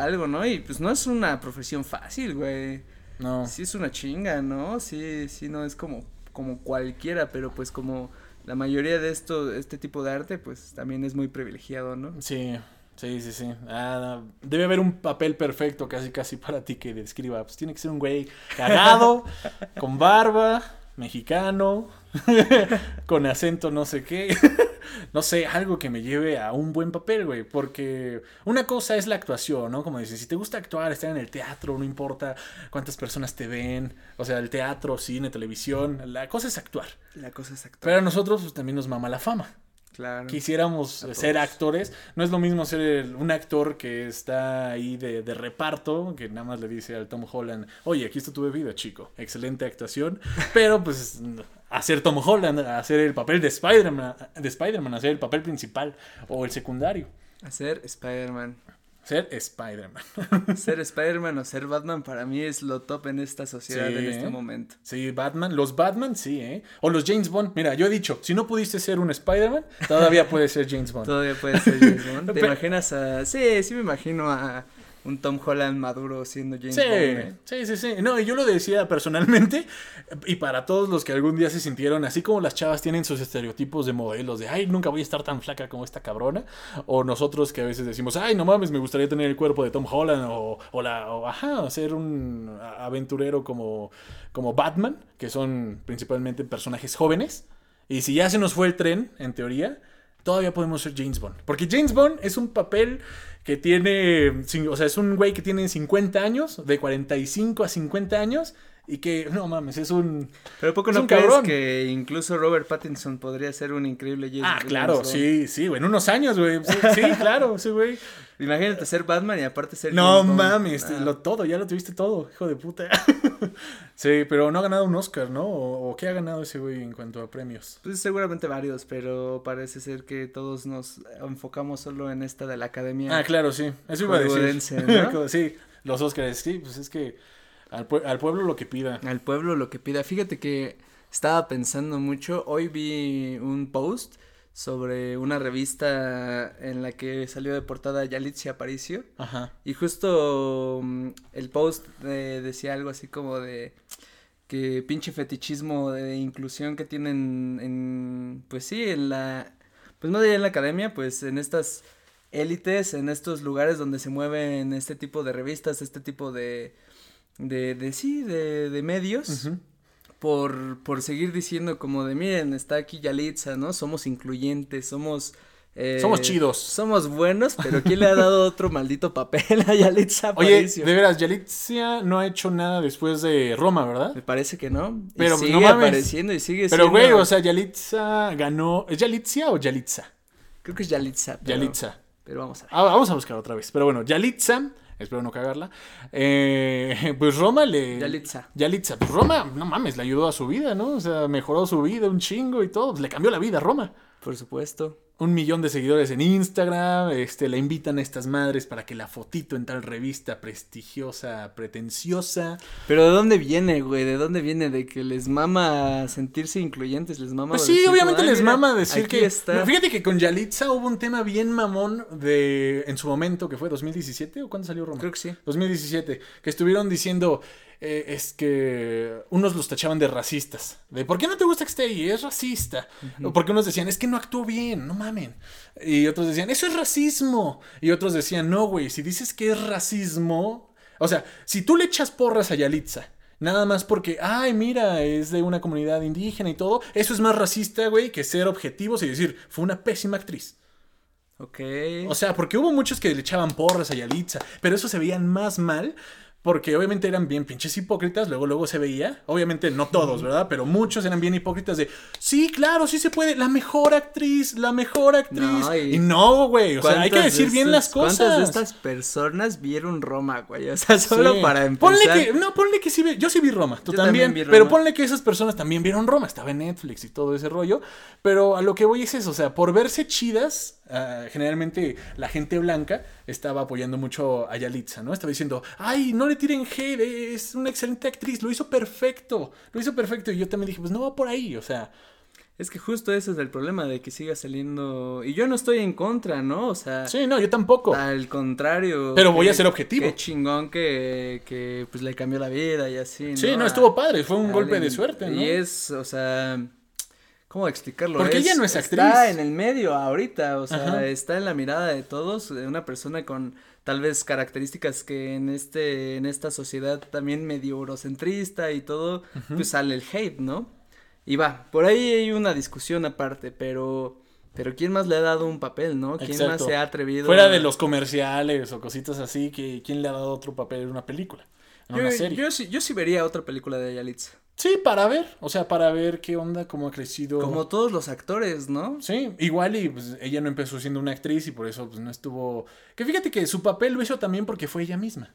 Speaker 2: algo, ¿no? Y pues no es una profesión fácil, güey.
Speaker 1: No.
Speaker 2: Sí es una chinga, ¿no? Sí, sí, no es como, como cualquiera, pero pues como la mayoría de esto, este tipo de arte, pues también es muy privilegiado, ¿no?
Speaker 1: Sí, sí, sí, sí. Ah, debe haber un papel perfecto casi, casi para ti que describa. Pues tiene que ser un güey cagado, con barba, mexicano, con acento no sé qué. no sé, algo que me lleve a un buen papel, güey. Porque una cosa es la actuación, ¿no? Como dicen, si te gusta actuar, estar en el teatro, no importa cuántas personas te ven. O sea, el teatro, cine, televisión. La cosa es actuar.
Speaker 2: La cosa es actor.
Speaker 1: Pero a nosotros pues, también nos mama la fama
Speaker 2: Claro.
Speaker 1: quisiéramos ser actores. No es lo mismo ser el- un actor que está ahí de, de reparto, que nada más le dice al Tom Holland, oye, aquí está tu bebida, chico. Excelente actuación. Pero pues hacer Tom Holland, hacer el papel de Spider-Man, de Spider-Man, hacer el papel principal o el secundario.
Speaker 2: Hacer Spider-Man.
Speaker 1: Ser Spider-Man.
Speaker 2: ser Spider-Man o ser Batman para mí es lo top en esta sociedad
Speaker 1: Sí.
Speaker 2: en este momento.
Speaker 1: Sí, Batman. Los Batman, sí, ¿eh? O los James Bond. Mira, yo he dicho, si no pudiste ser un Spider-Man, todavía puedes ser James Bond.
Speaker 2: Todavía puede ser James Bond. ¿Te
Speaker 1: Pero-
Speaker 2: imaginas a...? Sí, sí me imagino a un Tom Holland maduro siendo James
Speaker 1: Sí,
Speaker 2: Bond,
Speaker 1: sí, sí, sí. No, y yo lo decía personalmente, y para todos los que algún día se sintieron, así como las chavas tienen sus estereotipos de modelos, de, ay, nunca voy a estar tan flaca como esta cabrona, o nosotros que a veces decimos, ay, no mames, me gustaría tener el cuerpo de Tom Holland, o, o la, o, ajá, ser un aventurero como, como Batman, que son principalmente personajes jóvenes, y si ya se nos fue el tren, en teoría, todavía podemos ser James Bond. Porque James Bond es un papel que tiene, o sea, es un güey que tiene 50 años, de 45 a 50 años, y que, no mames, es un...
Speaker 2: Pero poco no
Speaker 1: un
Speaker 2: crees
Speaker 1: cabrón.
Speaker 2: que incluso Robert Pattinson podría ser un increíble James
Speaker 1: Ah, claro, sí, sí, güey, en unos años, güey. Sí, sí, claro, sí, güey.
Speaker 2: Imagínate ser Batman y aparte ser
Speaker 1: No
Speaker 2: James
Speaker 1: mames,
Speaker 2: Ah.
Speaker 1: lo todo, ya lo tuviste todo, hijo de puta. sí, pero no ha ganado un Oscar, ¿no? ¿O, o qué ha ganado ese güey en cuanto a premios?
Speaker 2: Pues seguramente varios, pero parece ser que todos nos enfocamos solo en esta de la academia.
Speaker 1: Ah, claro, sí, eso iba a decir.
Speaker 2: ¿no?
Speaker 1: sí, los Oscars, sí, pues es que al, pue- al pueblo lo que pida.
Speaker 2: Al pueblo lo que pida. Fíjate que estaba pensando mucho. Hoy vi un post sobre una revista en la que salió de portada Yalitza Aparicio.
Speaker 1: Ajá.
Speaker 2: Y justo mm, el post eh, decía algo así como de que pinche fetichismo de inclusión que tienen en, pues sí, en la, pues no diría en la academia, pues en estas élites, en estos lugares donde se mueven este tipo de revistas, este tipo de, de, de sí, de, de medios. Por, por seguir diciendo como de, miren, está aquí Yalitza, ¿no? Somos incluyentes, somos... eh,
Speaker 1: Somos chidos.
Speaker 2: Somos buenos, pero ¿quién le ha dado otro maldito papel a Yalitza
Speaker 1: Oye, de veras, Yalitza no ha hecho nada después de Roma, ¿verdad?
Speaker 2: Me parece que no. Y
Speaker 1: Pero,
Speaker 2: sigue
Speaker 1: no mames.
Speaker 2: apareciendo y sigue
Speaker 1: Pero,
Speaker 2: siendo-
Speaker 1: güey, o sea, Yalitza ganó. ¿Es Yalitza o Yalitza?
Speaker 2: Creo que es Yalitza. Pero,
Speaker 1: Yalitza.
Speaker 2: Pero vamos a ver.
Speaker 1: Ah, vamos a buscar otra vez. Pero bueno, Yalitza, espero no cagarla. eh, pues Roma le.
Speaker 2: Yalitza.
Speaker 1: Yalitza, pues Roma, no mames, le ayudó a su vida, ¿no? O sea, mejoró su vida un chingo y todo. Pues le cambió la vida a Roma.
Speaker 2: Por supuesto.
Speaker 1: Un millón de seguidores en Instagram. Este, la invitan a estas madres para que la fotito en tal revista prestigiosa, pretenciosa.
Speaker 2: Pero ¿de dónde viene, güey? ¿De dónde viene? ¿De que les mama sentirse incluyentes? ¿Les mama
Speaker 1: Pues sí, obviamente
Speaker 2: "Ay,
Speaker 1: les
Speaker 2: mira,
Speaker 1: mama decir que.
Speaker 2: está"?
Speaker 1: Fíjate que con Yalitza hubo un tema bien mamón de. En su momento, que fue 2017 o cuándo salió Roma?
Speaker 2: Creo que sí.
Speaker 1: 2017, que estuvieron diciendo, eh, es que unos los tachaban de racistas, de ¿por qué no te gusta que esté ahí? Es racista. O porque unos decían, es que no actuó bien, no mamen. Y otros decían, eso es racismo. Y otros decían, no, güey, si dices que es racismo, o sea, si tú le echas porras a Yalitza, Nada más porque, ay, mira, es de una comunidad indígena y todo. Eso es más racista, güey, que ser objetivos y decir, fue una pésima actriz.
Speaker 2: Ok.
Speaker 1: O sea, porque hubo muchos que le echaban porras a Yalitza, pero eso se veían más mal porque obviamente eran bien pinches hipócritas, luego luego se veía, obviamente no todos, ¿verdad? Pero muchos eran bien hipócritas de, sí, claro, sí se puede, la mejor actriz, la mejor actriz. y, no, güey, o sea, hay que decir bien las cosas.
Speaker 2: ¿Cuántas de estas personas vieron Roma, güey? O sea, solo para empezar.
Speaker 1: Ponle que, no, ponle que sí, yo sí vi Roma, tú también, pero ponle que esas personas también vieron Roma, estaba en Netflix y todo ese rollo, pero a lo que voy es eso, o sea, por verse chidas, Ah, generalmente la gente blanca estaba apoyando mucho a Yalitza, ¿no? Estaba diciendo, ay, no le tiren hate, es una excelente actriz, lo hizo perfecto, lo hizo perfecto. Y yo también dije, pues no va por ahí, o sea.
Speaker 2: Es que justo ese es el problema de que siga saliendo. Y yo no estoy en contra, ¿no? O sea.
Speaker 1: Sí, no, yo tampoco.
Speaker 2: Al contrario.
Speaker 1: Pero voy a ser objetivo.
Speaker 2: Qué chingón que, que pues le cambió la vida y así. ¿no?
Speaker 1: Sí, no, estuvo padre. Fue un golpe de suerte, ¿no?
Speaker 2: Y es, o sea. ¿Cómo explicarlo?
Speaker 1: Porque ella no es actriz.
Speaker 2: Está en el medio ahorita, o sea, está en la mirada de todos, de una persona con tal vez características que en este, en esta sociedad también medio eurocentrista y todo, pues sale el hate, ¿no? Y va, por ahí hay una discusión aparte, pero, pero ¿quién más le ha dado un papel, no? ¿Quién más se ha atrevido?
Speaker 1: Fuera de los comerciales o cositas así, que ¿quién le ha dado otro papel en una película?
Speaker 2: En yo, una serie? Yo, sí, yo sí vería otra película de Yalitza.
Speaker 1: Sí, para ver, o sea, para ver qué onda, cómo ha crecido.
Speaker 2: Como todos los actores, ¿no?
Speaker 1: Sí, igual y pues, ella no empezó siendo una actriz y por eso pues no estuvo... Que fíjate que su papel lo hizo también porque fue ella misma.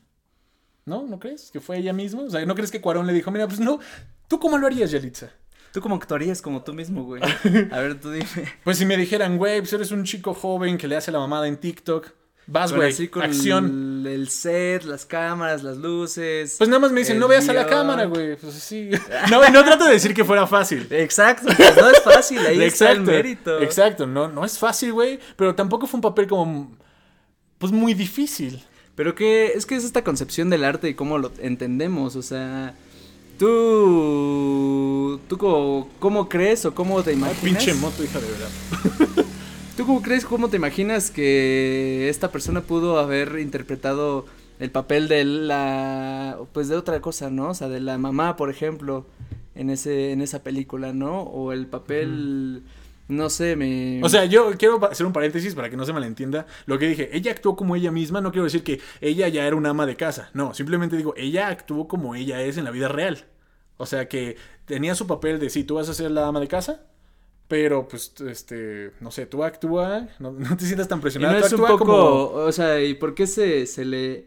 Speaker 1: ¿No? ¿No crees? Que fue ella misma. O sea, ¿no crees que Cuarón le dijo, mira, pues no, ¿tú cómo lo harías, Yalitza?
Speaker 2: ¿Tú cómo actuarías como tú mismo, güey? A ver, tú dime.
Speaker 1: Pues si me dijeran, güey, pues eres un chico joven que le hace la mamada en TikTok Vas, güey. Acción.
Speaker 2: El, set, las cámaras, las luces.
Speaker 1: Pues nada más me dicen, no veas a la cámara, güey. Pues sí. No, no trato de decir que fuera fácil.
Speaker 2: Exacto, pues no es fácil, ahí está el mérito.
Speaker 1: Exacto, no, no es fácil, güey. Pero tampoco fue un papel como. Pues muy difícil.
Speaker 2: Pero que es que es esta concepción del arte y cómo lo entendemos, o sea. ¿Tú, tú cómo, cómo crees o cómo te imaginas?
Speaker 1: pinche moto, hija de verdad.
Speaker 2: ¿Tú cómo crees, cómo te imaginas que esta persona pudo haber interpretado el papel de la, pues de otra cosa, ¿no? O sea, de la mamá, por ejemplo, en ese, en esa película, ¿no? O el papel, no sé, me...
Speaker 1: O sea, yo quiero hacer un paréntesis para que no se malentienda lo que dije. Ella actuó como ella misma, no quiero decir que ella ya era una ama de casa, no, simplemente digo, ella actuó como ella es en la vida real. O sea, que tenía su papel de, sí, tú vas a ser la ama de casa, pero, pues, este, no sé, tú actúa, no, te sientas tan presionado.
Speaker 2: no es un poco, o sea, ¿y por qué se, se le,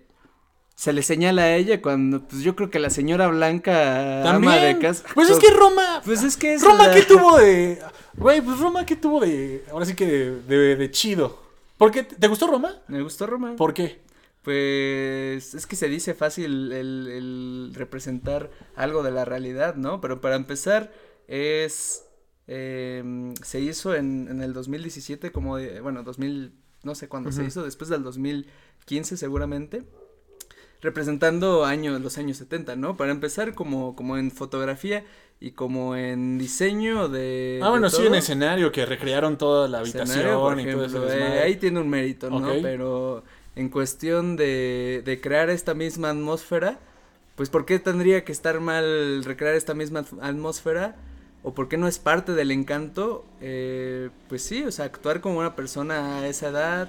Speaker 2: se le señala a ella cuando, pues, yo creo que la señora Blanca ama de casa.
Speaker 1: Pues es que Roma,
Speaker 2: pues es que
Speaker 1: Roma, ¿qué tuvo de, güey, pues Roma, ¿qué tuvo de, ahora sí que de, de, chido? ¿Por qué? ¿Te gustó Roma?
Speaker 2: Me gustó Roma.
Speaker 1: ¿Por qué?
Speaker 2: Pues es que se dice fácil el, el representar algo de la realidad, ¿no? Pero para empezar es Em, se hizo en, en, el 2017, como, bueno, 2000, no sé cuándo se hizo, después del 2015 seguramente, representando años, los años 70, ¿no? Para empezar como, como en fotografía y como en diseño de...
Speaker 1: Ah, bueno, sí, en escenario, que recrearon toda la habitación y todo eso.
Speaker 2: Eh, ahí tiene un mérito, ¿no? Pero en cuestión de, de crear esta misma atmósfera, pues ¿por qué tendría que estar mal recrear esta misma atmósfera? O por qué no es parte del encanto, eh, pues sí, o sea, actuar como una persona a esa edad,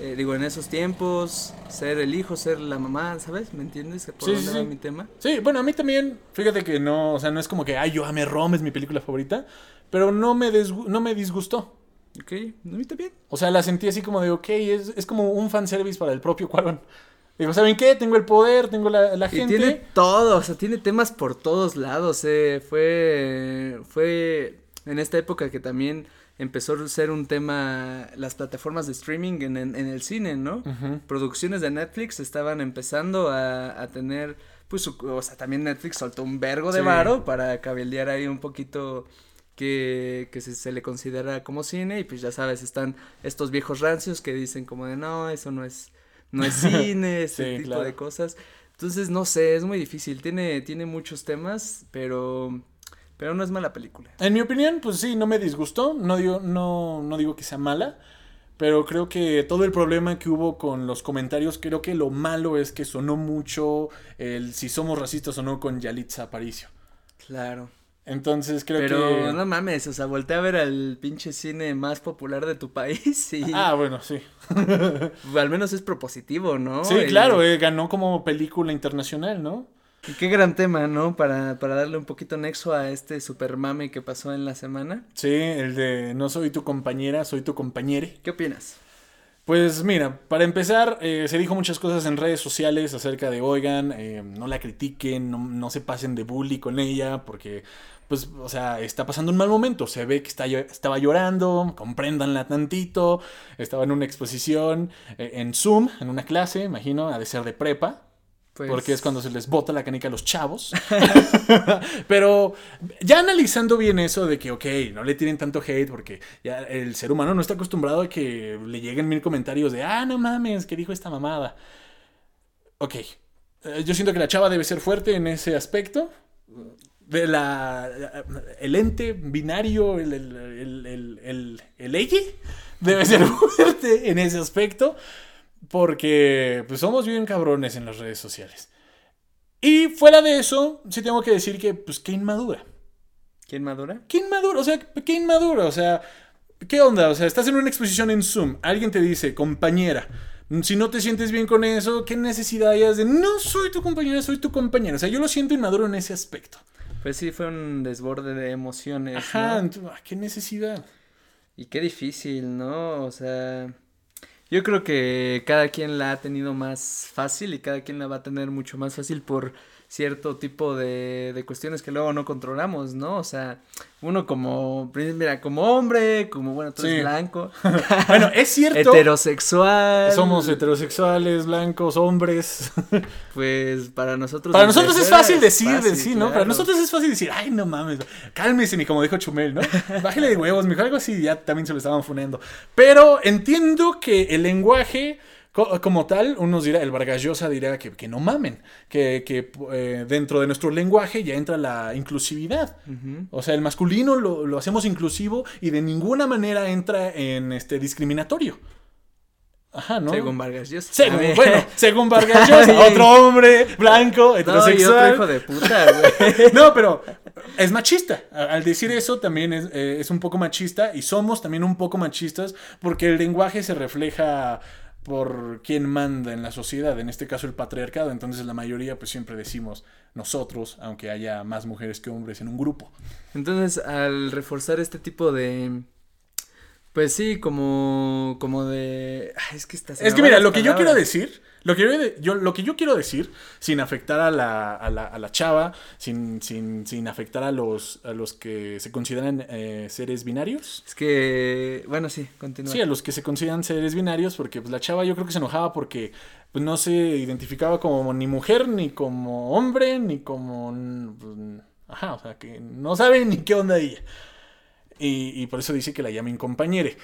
Speaker 2: eh, digo, en esos tiempos, ser el hijo, ser la mamá, ¿sabes? ¿Me entiendes? ¿Por sí, sí, mi tema?
Speaker 1: Sí, bueno, a mí también, fíjate que no, o sea, no es como que, ay, yo ame Rome, es mi película favorita, pero no me, no me disgustó.
Speaker 2: Ok, a mí también.
Speaker 1: O sea, la sentí así como de, ok, es, es como un fanservice para el propio Cuarón. Digo, ¿saben qué? Tengo el poder, tengo la, la gente.
Speaker 2: Y tiene todo, o sea, tiene temas por todos lados. Eh. Fue, fue en esta época que también empezó a ser un tema las plataformas de streaming en, en, el cine, ¿no? Producciones de Netflix estaban empezando a, a tener, pues, o sea, también Netflix soltó un vergo de varo para cabildear ahí un poquito que, que se, se, le considera como cine y pues ya sabes, están estos viejos rancios que dicen como de no, eso no es no es cine, ese tipo de cosas. Entonces, no sé, es muy difícil. Tiene, tiene muchos temas, pero, pero no es mala película.
Speaker 1: En mi opinión, pues sí, no me disgustó. No digo, no, no digo que sea mala. Pero creo que todo el problema que hubo con los comentarios, creo que lo malo es que sonó mucho el si somos racistas o no con Yalitza Aparicio.
Speaker 2: Claro.
Speaker 1: Entonces creo
Speaker 2: Pero
Speaker 1: que.
Speaker 2: Pero no mames, o sea, voltea a ver al pinche cine más popular de tu país y.
Speaker 1: Ah, bueno, sí.
Speaker 2: al menos es propositivo, ¿no?
Speaker 1: Sí, claro, eh, ganó como película internacional, ¿no?
Speaker 2: Y qué gran tema, ¿no? Para, para darle un poquito nexo a este super mame que pasó en la semana.
Speaker 1: Sí, el de no soy tu compañera, soy tu compañere.
Speaker 2: ¿Qué opinas?
Speaker 1: Pues mira, para empezar, eh, se dijo muchas cosas en redes sociales acerca de, oigan, eh, no la critiquen, no, no, se pasen de bully con ella, porque, pues, o sea, está pasando un mal momento, se ve que está, estaba llorando, compréndanla tantito, estaba en una exposición eh, en Zoom, en una clase, imagino, ha de ser de prepa, pues... Porque es cuando se les bota la canica a los chavos. Pero ya analizando bien eso de que, ok, no le tienen tanto hate porque ya el ser humano no está acostumbrado a que le lleguen mil comentarios de, ah, no mames, que dijo esta mamada. Ok, yo siento que la chava debe ser fuerte en ese aspecto. De la, el ente binario, el, el, el, el, el, el debe ser fuerte en ese aspecto. Porque pues somos bien cabrones en las redes sociales. Y fuera de eso, sí tengo que decir que, pues, qué inmadura.
Speaker 2: ¿Qué inmadura?
Speaker 1: ¿Qué inmadura? O sea, qué inmadura. O sea, ¿qué onda? O sea, estás en una exposición en Zoom. Alguien te dice, compañera. Si no te sientes bien con eso, ¿qué necesidad hayas de no soy tu compañera, soy tu compañera? O sea, yo lo siento inmaduro en ese aspecto.
Speaker 2: Pues sí, fue un desborde de emociones.
Speaker 1: Ajá, ¿no? ¿qué necesidad?
Speaker 2: Y qué difícil, ¿no? O sea, yo creo que cada quien la ha tenido más fácil y cada quien la va a tener mucho más fácil por cierto tipo de, de cuestiones que luego no controlamos, ¿no? O sea, uno como, mira, como hombre, como, bueno, tú eres blanco.
Speaker 1: bueno, es cierto.
Speaker 2: Heterosexual.
Speaker 1: Somos heterosexuales, blancos, hombres.
Speaker 2: pues para nosotros.
Speaker 1: Para nosotros es fácil decir, fácil, decir, ¿no? Para nosotros es fácil decir, ay, no mames, cálmese, ni como dijo Chumel, ¿no? Bájale de huevos, mejor algo así, ya también se lo estaban funendo. Pero entiendo que el lenguaje como tal, unos dirá, el Vargas Llosa dirá que, que, no mamen, que, que eh, dentro de nuestro lenguaje ya entra la inclusividad. Uh -huh. O sea, el masculino lo, lo, hacemos inclusivo y de ninguna manera entra en este discriminatorio. Ajá, ¿no?
Speaker 2: Según Vargas Llosa.
Speaker 1: Según, bueno, según Vargas Llosa, otro hombre blanco, heterosexual.
Speaker 2: No, y otro hijo de puta, güey.
Speaker 1: no, pero es machista. Al decir eso también es, eh, es un poco machista y somos también un poco machistas porque el lenguaje se refleja por quién manda en la sociedad, en este caso el patriarcado, entonces la mayoría pues siempre decimos nosotros, aunque haya más mujeres que hombres en un grupo.
Speaker 2: Entonces, al reforzar este tipo de pues sí, como como de es que está
Speaker 1: Es que mira, lo que yo quiero decir, lo que yo, lo que yo quiero decir, sin afectar a la, a la, a la chava, sin, sin, sin, afectar a los, a los que se consideran eh, seres binarios.
Speaker 2: Es que, bueno, sí, continúa.
Speaker 1: Sí, a los que se consideran seres binarios, porque pues, la chava yo creo que se enojaba porque pues, no se identificaba como ni mujer, ni como hombre, ni como... Pues, ajá, o sea, que no sabe ni qué onda ella. Y, y por eso dice que la llamen compañere.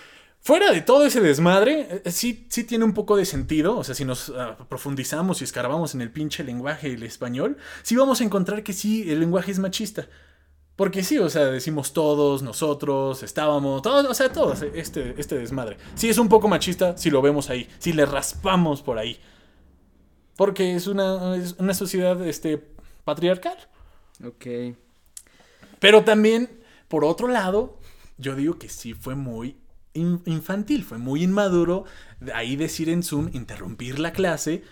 Speaker 1: Fuera de todo ese desmadre, sí, sí tiene un poco de sentido. O sea, si nos uh, profundizamos y escarbamos en el pinche lenguaje el español, sí vamos a encontrar que sí, el lenguaje es machista. Porque sí, o sea, decimos todos, nosotros, estábamos, todos, o sea, todos, este, este desmadre. Sí es un poco machista si lo vemos ahí, si le raspamos por ahí. Porque es una, es una sociedad este, patriarcal.
Speaker 2: Ok.
Speaker 1: Pero también, por otro lado, yo digo que sí fue muy infantil, fue muy inmaduro ahí decir en Zoom, interrumpir la clase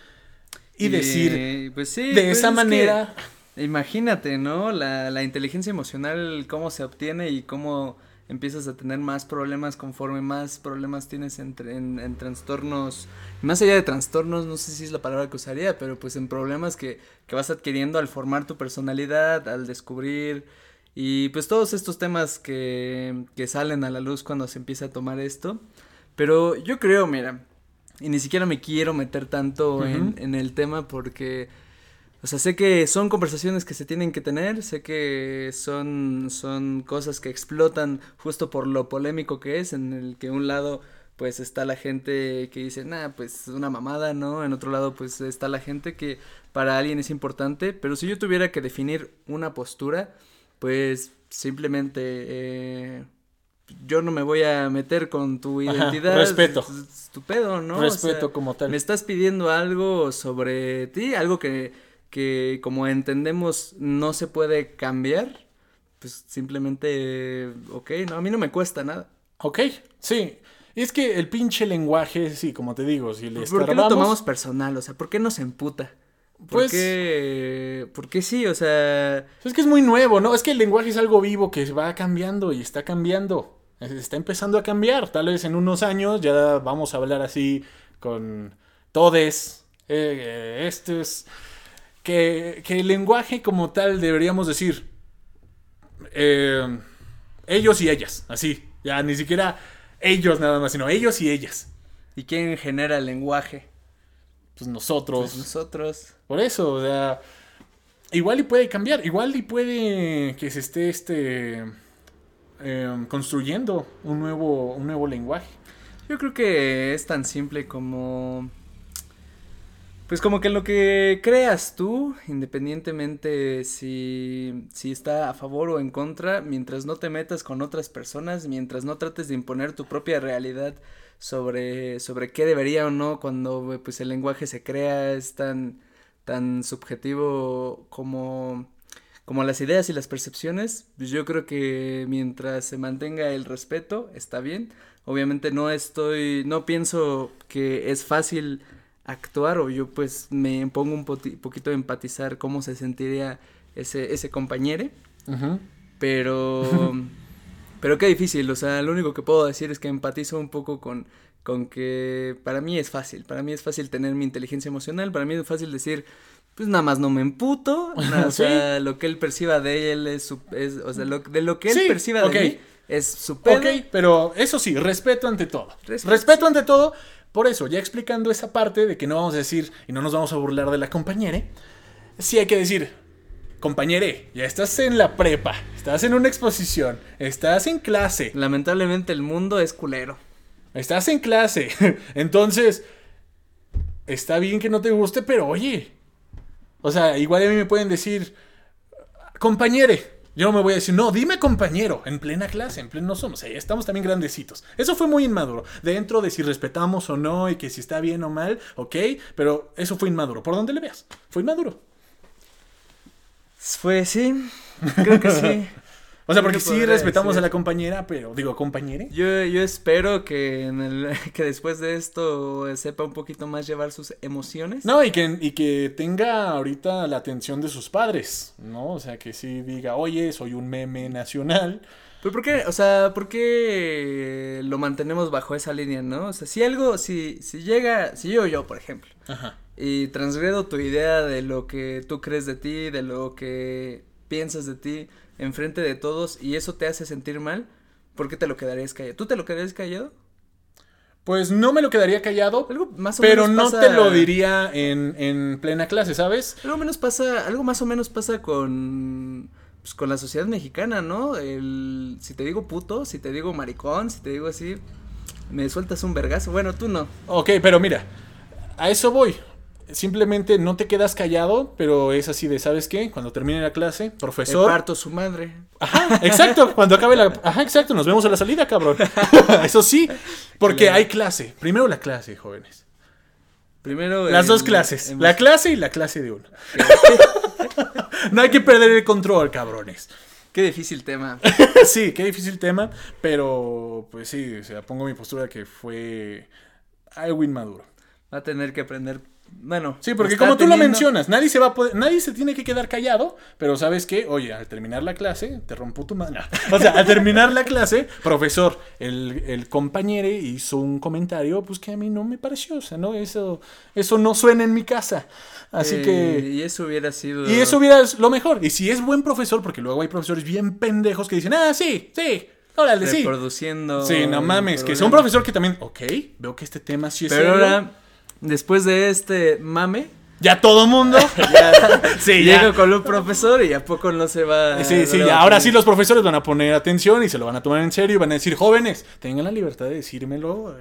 Speaker 1: y, y decir
Speaker 2: pues sí,
Speaker 1: de
Speaker 2: pues
Speaker 1: esa manera...
Speaker 2: Que, imagínate, ¿no? La, la, inteligencia emocional, cómo se obtiene y cómo empiezas a tener más problemas conforme más problemas tienes en, en, en trastornos, más allá de trastornos, no sé si es la palabra que usaría, pero pues en problemas que, que vas adquiriendo al formar tu personalidad, al descubrir y pues todos estos temas que, que salen a la luz cuando se empieza a tomar esto. Pero yo creo, mira, y ni siquiera me quiero meter tanto uh -huh. en, en, el tema porque, o sea, sé que son conversaciones que se tienen que tener, sé que son, son cosas que explotan justo por lo polémico que es, en el que un lado pues está la gente que dice, nah, pues una mamada, ¿no? En otro lado pues está la gente que para alguien es importante, pero si yo tuviera que definir una postura, pues simplemente eh, yo no me voy a meter con tu identidad.
Speaker 1: Ajá, respeto.
Speaker 2: Es, es tu pedo, ¿no?
Speaker 1: Respeto
Speaker 2: o sea,
Speaker 1: como tal.
Speaker 2: Me estás pidiendo algo sobre ti, algo que, que como entendemos no se puede cambiar. pues simplemente, ok, no, a mí no me cuesta nada.
Speaker 1: Ok, sí. Es que el pinche lenguaje, sí, como te digo, si le
Speaker 2: ¿Por qué lo tomamos personal? O sea, ¿por qué nos emputa? ¿Por pues, qué? Porque sí, o sea...
Speaker 1: Es que es muy nuevo, ¿no? Es que el lenguaje es algo vivo que va cambiando y está cambiando. Está empezando a cambiar. Tal vez en unos años ya vamos a hablar así con todes. Eh, este es... Que, que, el lenguaje como tal deberíamos decir... Eh, ellos y ellas, así. Ya ni siquiera ellos nada más, sino ellos y ellas.
Speaker 2: ¿Y quién genera el lenguaje?
Speaker 1: Pues nosotros.
Speaker 2: Pues nosotros.
Speaker 1: Por eso, o sea, igual y puede cambiar, igual y puede que se esté este em, construyendo un nuevo, un nuevo lenguaje.
Speaker 2: Yo creo que es tan simple como pues como que lo que creas tú, independientemente si, si está a favor o en contra, mientras no te metas con otras personas, mientras no trates de imponer tu propia realidad sobre, sobre qué debería o no cuando pues el lenguaje se crea, es tan, tan subjetivo como, como las ideas y las percepciones, pues yo creo que mientras se mantenga el respeto, está bien. Obviamente no estoy, no pienso que es fácil actuar o yo pues me pongo un poquito a empatizar cómo se sentiría ese, ese compañero. Pero... pero qué difícil, o sea, lo único que puedo decir es que empatizo un poco con, con que para mí es fácil, para mí es fácil tener mi inteligencia emocional, para mí es fácil decir, pues nada más no me emputo, o sea, lo que él perciba de él es, es o sea, lo, de lo que él perciba de mí es su
Speaker 1: Ok, pero eso sí, respeto ante todo. respeto. Ante todo, por eso, ya explicando esa parte de que no vamos a decir y no nos vamos a burlar de la compañere, sí hay que decir, compañere, ya estás en la prepa, estás en una exposición, estás en clase.
Speaker 2: Lamentablemente el mundo es culero.
Speaker 1: Estás en clase, entonces, está bien que no te guste, pero oye, o sea, igual a mí me pueden decir, compañere, yo no me voy a decir, no, dime compañero, en plena clase, en pleno somos, estamos también grandecitos. Eso fue muy inmaduro. Dentro de si respetamos o no y que si está bien o mal, ok, pero eso fue inmaduro. Por donde le veas, fue inmaduro.
Speaker 2: Fue, sí, creo que sí.
Speaker 1: O sea, porque sí respetamos a la compañera, pero digo, compañere.
Speaker 2: Yo, yo espero que, en el, que después de esto sepa un poquito más llevar sus emociones.
Speaker 1: No, y que, y que tenga ahorita la atención de sus padres, ¿no? O sea, que sí diga, oye, soy un meme nacional.
Speaker 2: Pero ¿por qué? O sea, ¿por qué lo mantenemos bajo esa línea, no? O sea, si algo, si, si llega, si yo yo, por ejemplo, Ajá. y transgredo tu idea de lo que tú crees de ti, de lo que piensas de ti, enfrente de todos y eso te hace sentir mal, ¿por qué te lo quedarías callado? ¿Tú te lo quedarías callado?
Speaker 1: Pues no me lo quedaría callado, más o pero no te lo diría en, en, plena clase, ¿sabes?
Speaker 2: Algo menos pasa, algo más o menos pasa con pues, con la sociedad mexicana, ¿no? El si te digo puto, si te digo maricón, si te digo así, me sueltas un vergazo. Bueno, tú no.
Speaker 1: Ok, pero mira, a eso voy simplemente no te quedas callado, pero es así de, ¿sabes qué? Cuando termine la clase, profesor.
Speaker 2: parto su madre.
Speaker 1: Ajá, exacto. Cuando acabe la. Ajá, exacto. Nos vemos a la salida, cabrón. Eso sí, porque hay clase. Primero la clase, jóvenes.
Speaker 2: Primero.
Speaker 1: Las dos clases. La clase y la clase de uno. No hay que perder el control, cabrones.
Speaker 2: Qué difícil tema.
Speaker 1: sí, qué difícil tema. Pero, pues sí, o sea, pongo mi postura que fue algo inmaduro.
Speaker 2: Va a tener que aprender bueno.
Speaker 1: Sí, porque como tú lo mencionas, nadie se va a poder, nadie se tiene que quedar callado, pero sabes qué, oye, al terminar la clase, te rompo tu mano. O sea, al terminar la clase, profesor, el, el compañero hizo un comentario, pues que a mí no me pareció, o sea, no, eso, eso no suena en mi casa. Así que.
Speaker 2: Eh, y eso hubiera sido.
Speaker 1: Y eso hubiera lo mejor. Y si es buen profesor, porque luego hay profesores bien pendejos que dicen, ah, sí, sí, Órale, sí.
Speaker 2: Reproduciendo.
Speaker 1: Sí, no mames, que es un profesor que también, ok, veo que este tema sí es
Speaker 2: Pero ahora después de este mame,
Speaker 1: ya todo mundo
Speaker 2: sí, llega con un profesor y a poco no se va.
Speaker 1: Sí, sí, ahora sí los profesores van a poner atención y se lo van a tomar en serio y van a decir, jóvenes, tengan la libertad de decírmelo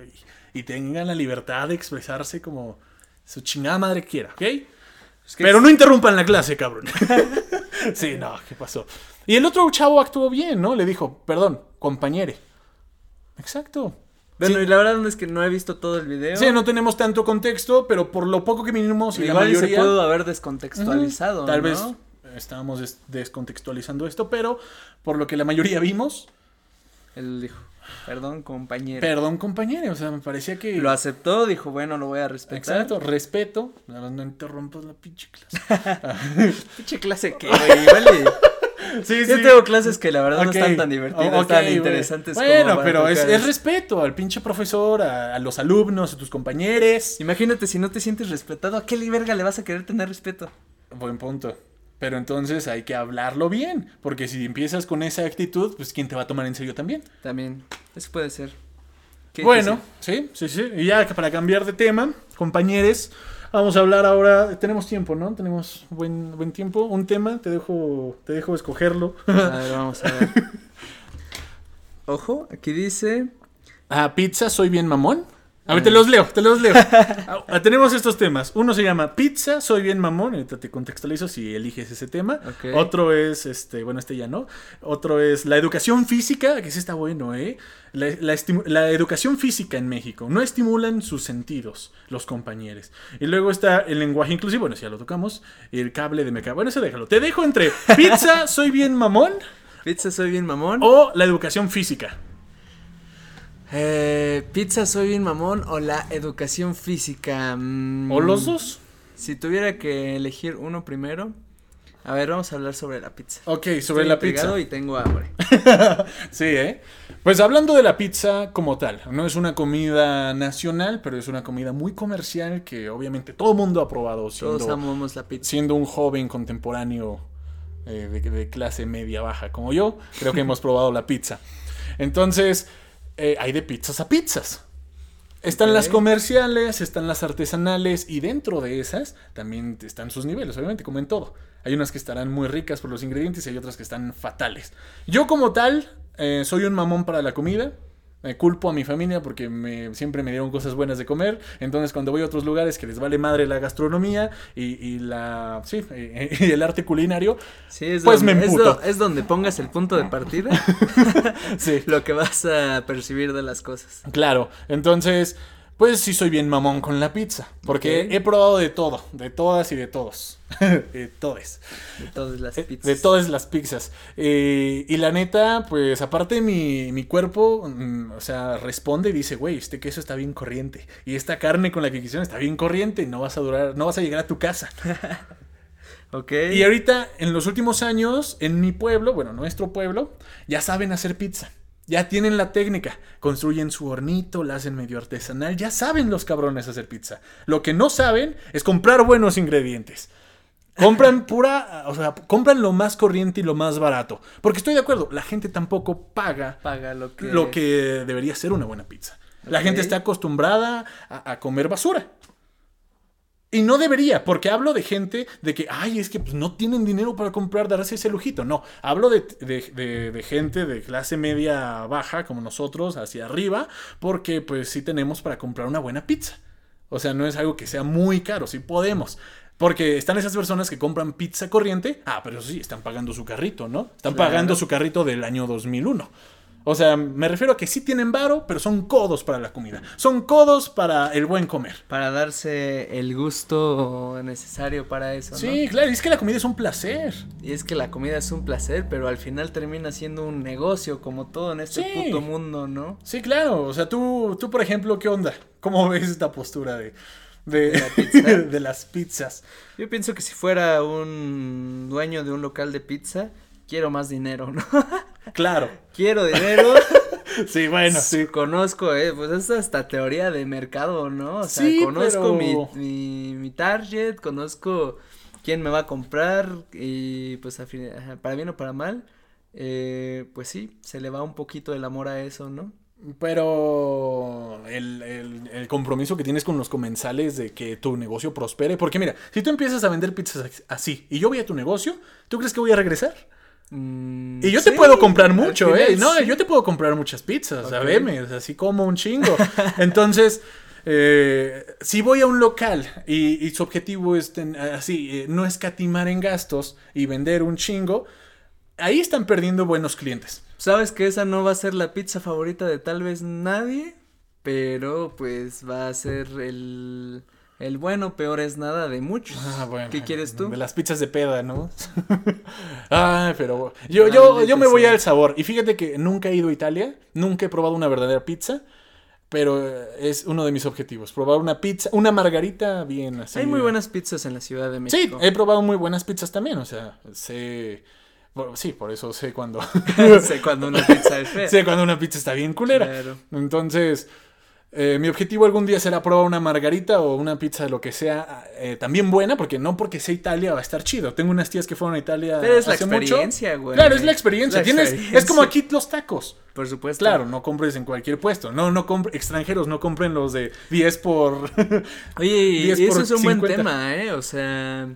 Speaker 1: y, tengan la libertad de expresarse como su chingada madre quiera, ¿ok? Pero no interrumpan la clase, cabrón. sí, no, ¿qué pasó? Y el otro chavo actuó bien, ¿no? Le dijo, perdón, compañere. Exacto.
Speaker 2: Bueno, y la verdad es que no he visto todo el video.
Speaker 1: Sí, no tenemos tanto contexto, pero por lo poco que vinimos y
Speaker 2: Igual la mayoría... se pudo haber descontextualizado,
Speaker 1: Tal vez estábamos des- descontextualizando esto, pero por lo que la mayoría vimos,
Speaker 2: Él dijo, perdón, compañero.
Speaker 1: perdón compañero, o sea, me parecía que...
Speaker 2: Lo aceptó, dijo, bueno, lo voy a respetar.
Speaker 1: Exacto, respeto, más no interrumpas la pinche clase.
Speaker 2: Pinche clase que, güey, vale.
Speaker 1: Sí,
Speaker 2: Yo tengo clases que la verdad no están tan divertidas,
Speaker 1: ok,
Speaker 2: tan interesantes como
Speaker 1: Bueno, pero es, respeto al pinche profesor, a, a los alumnos, a tus compañeros.
Speaker 2: Imagínate si no te sientes respetado, ¿a qué verga le vas a querer tener respeto?
Speaker 1: Buen punto. Pero entonces hay que hablarlo bien, porque si empiezas con esa actitud, pues ¿quién te va a tomar en serio también?
Speaker 2: También, eso puede ser.
Speaker 1: Bueno, sí, sí, sí. Y ya para cambiar de tema, compañeros, vamos a hablar ahora. Tenemos tiempo, ¿no? Tenemos buen, buen tiempo. Un tema, te dejo, te dejo escogerlo.
Speaker 2: A ver, vamos a ver. Ojo, aquí dice.
Speaker 1: Ah, pizza, soy bien mamón. A ver, te los leo, te los leo. Ah, tenemos estos temas. Uno se llama Pizza, soy bien mamón. Ahorita te contextualizo si eliges ese tema. Otro es, este, bueno, este ya no. Otro es la educación física, que sí está bueno, ¿eh? La, la estimu- la educación física en México. No estimulan sus sentidos, los compañeros. Y luego está el lenguaje inclusivo, bueno, si ya lo tocamos. El cable de meca. Bueno, ese déjalo. Te dejo entre pizza, soy bien mamón
Speaker 2: Pizza, soy bien mamón.
Speaker 1: o la educación física.
Speaker 2: Eh, pizza, soy bien mamón. O la educación física. mm,
Speaker 1: O los dos.
Speaker 2: Si tuviera que elegir uno primero. A ver, vamos a hablar sobre la pizza.
Speaker 1: Ok, sobre
Speaker 2: Estoy
Speaker 1: la pizza.
Speaker 2: y tengo hambre.
Speaker 1: Sí, ¿eh? Pues hablando de la pizza como tal, no es una comida nacional, pero es una comida muy comercial que obviamente todo el mundo ha probado
Speaker 2: Todos
Speaker 1: siendo,
Speaker 2: amamos la pizza.
Speaker 1: siendo un joven contemporáneo eh, de, de clase media baja como yo, creo que hemos probado la pizza. Entonces, eh, hay de pizzas a pizzas. Están las comerciales, están las artesanales y dentro de esas también están sus niveles, obviamente, como en todo. Hay unas que estarán muy ricas por los ingredientes y hay otras que están fatales. Yo como tal, eh, soy un mamón para la comida. Me culpo a mi familia porque me, siempre me dieron cosas buenas de comer. Entonces cuando voy a otros lugares que les vale madre la gastronomía y, y la, sí, y, y el arte culinario,
Speaker 2: Sí, es,
Speaker 1: Pues
Speaker 2: donde,
Speaker 1: me
Speaker 2: es, do- es donde pongas el punto de partida,
Speaker 1: sí,
Speaker 2: lo que vas a percibir de las cosas.
Speaker 1: Claro, entonces, pues sí soy bien mamón con la pizza, porque he probado de todo, de todas y de todos, de todes,
Speaker 2: De todas las
Speaker 1: Eh,
Speaker 2: pizzas.
Speaker 1: de todas las pizzas. Eh, y la neta, pues aparte mi, mi cuerpo, mm, o sea, responde y dice, güey, este queso está bien corriente, y esta carne con la que quisieron está bien corriente, no vas a durar, no vas a llegar a tu casa.
Speaker 2: Ok.
Speaker 1: Y ahorita, en los últimos años, en mi pueblo, bueno, nuestro pueblo, ya saben hacer pizza. Ya tienen la técnica. Construyen su hornito, la hacen medio artesanal. Ya saben los cabrones hacer pizza. Lo que no saben es comprar buenos ingredientes. Compran pura, o sea, compran lo más corriente y lo más barato. Porque estoy de acuerdo, la gente tampoco paga
Speaker 2: Paga lo que...
Speaker 1: lo que debería ser una buena pizza. La gente está acostumbrada a, a comer basura. Y no debería, porque hablo de gente de que, ay, es que pues, no tienen dinero para comprar, darse ese lujito. No, hablo de, de- de- de gente de clase media baja, como nosotros, hacia arriba, porque pues sí tenemos para comprar una buena pizza. O sea, no es algo que sea muy caro, sí podemos. Porque están esas personas que compran pizza corriente, ah, pero sí, están pagando su carrito, ¿no? Están
Speaker 2: Claro.
Speaker 1: pagando su carrito del año 2001. O sea, me refiero a que sí tienen varo, pero son codos para la comida. Son codos para el buen comer.
Speaker 2: Para darse el gusto necesario para eso, ¿no?
Speaker 1: Sí, claro, y es que la comida es un placer.
Speaker 2: Y es que la comida es un placer, pero al final termina siendo un negocio, como todo en este
Speaker 1: Sí.
Speaker 2: puto mundo, ¿no?
Speaker 1: Sí, claro. O sea, tú, tú por ejemplo, ¿qué onda? ¿Cómo ves esta postura de, de,
Speaker 2: ¿De la pizza?
Speaker 1: de las pizzas?
Speaker 2: Yo pienso que si fuera un dueño de un local de pizza, quiero más dinero, ¿no?
Speaker 1: Claro.
Speaker 2: quiero dinero.
Speaker 1: Sí, bueno, sí.
Speaker 2: Conozco, eh, pues es hasta teoría de mercado, ¿no? O sea,
Speaker 1: Sí,
Speaker 2: conozco
Speaker 1: pero-
Speaker 2: mi, mi, mi target, conozco quién me va a comprar y pues a fin- para bien o para mal, eh, pues sí, se le va un poquito el amor a eso, ¿no?
Speaker 1: Pero el, el- el compromiso que tienes con los comensales de que tu negocio prospere. Porque mira, si tú empiezas a vender pizzas así y yo voy a tu negocio, ¿tú crees que voy a regresar?
Speaker 2: Mm,
Speaker 1: Y yo te puedo comprar mucho, ¿eh? No, yo te puedo comprar muchas pizzas, o sea,
Speaker 2: Ok.
Speaker 1: veme, o sea, así como un chingo. Entonces, eh, si voy a un local y, y su objetivo es ten- así, eh, no escatimar en gastos y vender un chingo, ahí están perdiendo buenos clientes.
Speaker 2: Sabes que esa no va a ser la pizza favorita de tal vez nadie, pero pues va a ser el, El bueno, peor es nada de muchos.
Speaker 1: Ah, bueno.
Speaker 2: ¿Qué quieres tú?
Speaker 1: De las pizzas de peda, ¿no? ah, pero yo, yo, yo me voy al sabor. Y fíjate que nunca he ido a Italia, nunca he probado una verdadera pizza. Pero es uno de mis objetivos, probar una pizza, una margarita bien así.
Speaker 2: Hay muy buenas pizzas en la Ciudad de México.
Speaker 1: Sí, he probado muy buenas pizzas también, o sea, sé... Sí, por eso sé cuando...
Speaker 2: sé cuando una pizza es fea.
Speaker 1: sé cuando una pizza está bien culera. Claro. Entonces, eh, mi objetivo algún día será probar una margarita o una pizza de lo que sea eh, también buena, porque no porque sea Italia va a estar chido. Tengo unas tías que fueron a Italia.
Speaker 2: Pero es la experiencia, güey.
Speaker 1: Claro, es la experiencia. Tienes, Es como aquí los tacos.
Speaker 2: Por supuesto.
Speaker 1: Claro, no compres en cualquier puesto. No, no extranjeros no compren los de 10 por.
Speaker 2: Oye, y eso es un buen tema, ¿eh? O sea.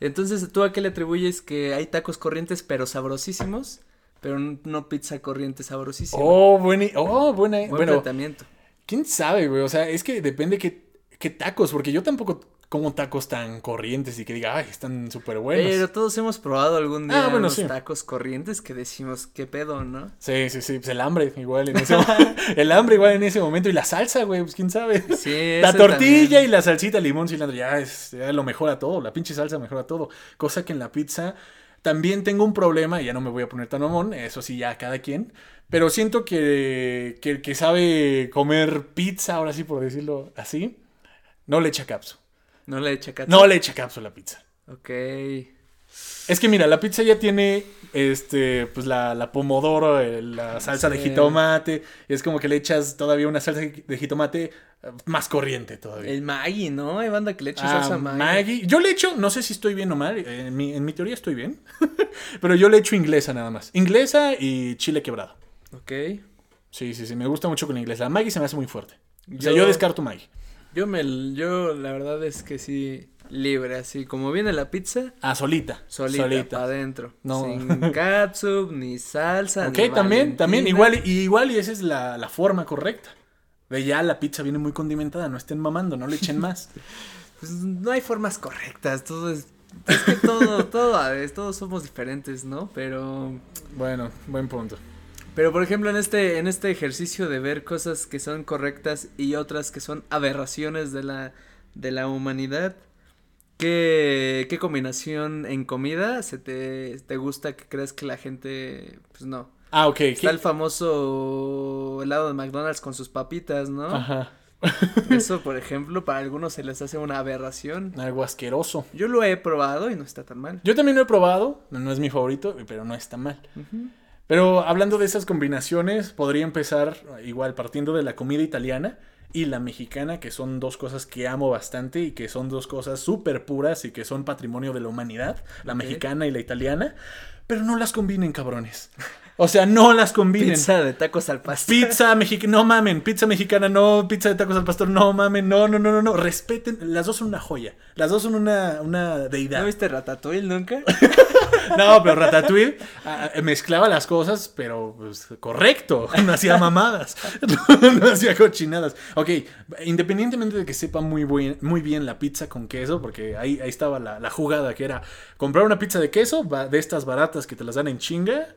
Speaker 2: Entonces, ¿tú a qué le atribuyes que hay tacos corrientes pero sabrosísimos? Pero no pizza corriente sabrosísima.
Speaker 1: Oh, buena, oh, buena,
Speaker 2: buen bueno, planteamiento.
Speaker 1: ¿Quién sabe, güey? O sea, es que depende qué, qué tacos, porque yo tampoco como tacos tan corrientes y que diga, ay, están súper buenos.
Speaker 2: Pero todos hemos probado algún día ah, tacos corrientes que decimos, qué pedo, ¿no?
Speaker 1: Sí, sí, sí, pues el hambre igual en ese el hambre igual en ese momento y la salsa, güey, pues quién sabe.
Speaker 2: Sí,
Speaker 1: La tortilla y la salsita, limón, cilantro, ya es, ya lo mejora todo, la pinche salsa mejora todo, cosa que en la pizza también tengo un problema, y ya no me voy a poner tan mamón, eso sí, ya cada quien. Pero siento que, que el que sabe comer pizza, ahora sí por decirlo así, no le echa cápsula.
Speaker 2: No le echa cápsula.
Speaker 1: No le echa cápsula a la pizza.
Speaker 2: Ok.
Speaker 1: Es que mira, la pizza ya tiene este, pues la, la pomodoro, la salsa de jitomate. Y es como que le echas todavía una salsa de jitomate eh, más corriente todavía.
Speaker 2: El Maggi, ¿no? Hay banda que le echa ah, salsa
Speaker 1: Maggi. Yo le echo, no sé si estoy bien o mal. En mi, en mi teoría estoy bien. pero yo le echo inglesa nada más. Inglesa y chile quebrado.
Speaker 2: Ok.
Speaker 1: Sí, sí, sí. Me gusta mucho con la inglesa. La Maggi se me hace muy fuerte. O sea, yo descarto Maggi.
Speaker 2: Yo me, yo la verdad es que sí libre, así como viene la pizza.
Speaker 1: Ah, solita.
Speaker 2: Solita, solita. adentro. No. Sin catsup, ni salsa.
Speaker 1: Ok, también, también, igual, y igual y esa es la, la, forma correcta. De ya la pizza viene muy condimentada, no estén mamando, no le echen más.
Speaker 2: pues no hay formas correctas, todo es. Es que todo, todo, a todos somos diferentes, ¿no? Pero.
Speaker 1: Bueno, buen punto.
Speaker 2: Pero por ejemplo, en este, en este ejercicio de ver cosas que son correctas y otras que son aberraciones de la, de la humanidad, ¿Qué, ¿Qué, combinación en comida se te, te, gusta que crees que la gente, pues no?
Speaker 1: Ah, ok.
Speaker 2: Está el famoso helado de McDonald's con sus papitas, ¿no? Ajá. Eso, por ejemplo, para algunos se les hace una aberración.
Speaker 1: Algo asqueroso.
Speaker 2: Yo lo he probado y no está tan mal.
Speaker 1: Yo también lo he probado, no es mi favorito, pero no está mal. Pero hablando de esas combinaciones, podría empezar igual partiendo de la comida italiana y la mexicana, que son dos cosas que amo bastante y que son dos cosas súper puras y que son patrimonio de la humanidad, la mexicana y la italiana, pero no las combinen, cabrones. O sea, no las combinen.
Speaker 2: Pizza de tacos al pastor.
Speaker 1: Pizza mexicana, no mamen. Pizza mexicana, no. Pizza de tacos al pastor, no mamen. No, no, no, no, no. Respeten. Las dos son una joya. Las dos son una, una deidad.
Speaker 2: ¿No viste Ratatouille nunca?
Speaker 1: no, pero Ratatouille ah, ah, mezclaba las cosas, pero pues, correcto. No hacía mamadas. no hacía cochinadas. Ok, independientemente de que sepa muy, muy bien la pizza con queso, porque ahí, ahí estaba la, la jugada que era comprar una pizza de queso, de estas baratas que te las dan en chinga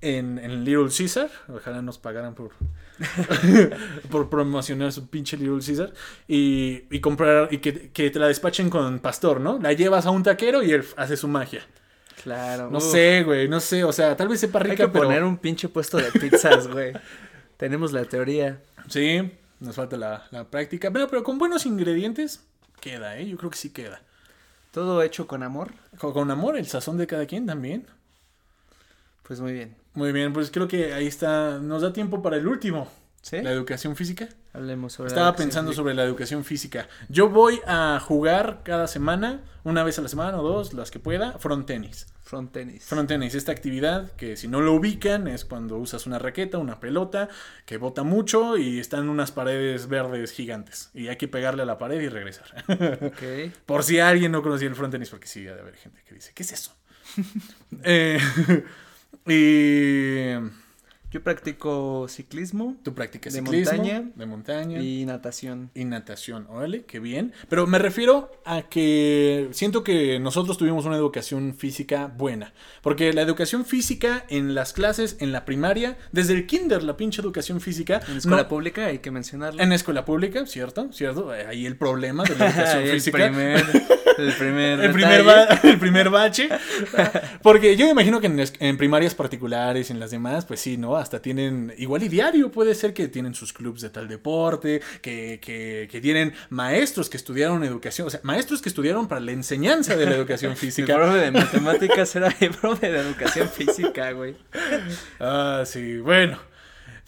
Speaker 1: en, Little Caesar. Ojalá nos pagaran por, por promocionar su pinche Little Caesar. Y, y comprar, y que, te la despachen con pastor, ¿no? La llevas a un taquero y él hace su magia.
Speaker 2: Claro.
Speaker 1: No sé, güey, no sé. O sea, tal vez sepa rica,
Speaker 2: Hay que poner un pinche puesto de pizzas, güey. Tenemos la teoría.
Speaker 1: Sí, nos falta la, práctica. Pero, pero con buenos ingredientes, queda, ¿eh? Yo creo que sí queda.
Speaker 2: ¿Todo hecho con amor?
Speaker 1: con amor, el sazón de cada quien también.
Speaker 2: Pues muy bien.
Speaker 1: Muy bien, pues creo que ahí está. Nos da tiempo para el último.
Speaker 2: ¿Sí?
Speaker 1: La educación física.
Speaker 2: Hablemos sobre
Speaker 1: Estaba pensando sobre la educación física. Yo voy a jugar cada semana, una vez a la semana o dos, las que pueda, front tenis.
Speaker 2: Front tenis.
Speaker 1: Front tenis, esta actividad que si no lo ubican es cuando usas una raqueta, una pelota, que bota mucho y están unas paredes verdes gigantes. Y hay que pegarle a la pared y regresar.
Speaker 2: Ok.
Speaker 1: Por si alguien no conocía el front tenis, porque sí, de haber gente que dice, ¿qué es eso? eh, y
Speaker 2: Yo practico ciclismo.
Speaker 1: Tú practicas
Speaker 2: de
Speaker 1: ciclismo,
Speaker 2: montaña
Speaker 1: de montaña
Speaker 2: y natación.
Speaker 1: y natación. Órale, qué bien. Pero me refiero a que siento que nosotros tuvimos una educación física buena. Porque la educación física en las clases, en la primaria, desde el kinder, la pinche educación física.
Speaker 2: En escuela
Speaker 1: no-
Speaker 2: pública hay que mencionarlo.
Speaker 1: en escuela pública, ¿cierto? ¿Cierto? Ahí el problema de la educación física.
Speaker 2: el primer,
Speaker 1: El primer, ba- el primer bache. Porque yo me imagino que en, primarias particulares y en las demás, pues sí, ¿no? Hasta tienen, igual y diario, puede ser que tienen sus clubs de tal deporte, que, que, que tienen maestros que estudiaron educación, o sea, maestros que estudiaron para la enseñanza de la educación física.
Speaker 2: profe de matemáticas era mi profe de educación física, güey.
Speaker 1: Ah, sí, bueno.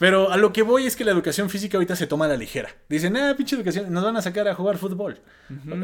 Speaker 1: Pero a lo que voy es que la educación física ahorita se toma a la ligera. Dicen, ah, pinche educación, nos van a sacar a jugar fútbol.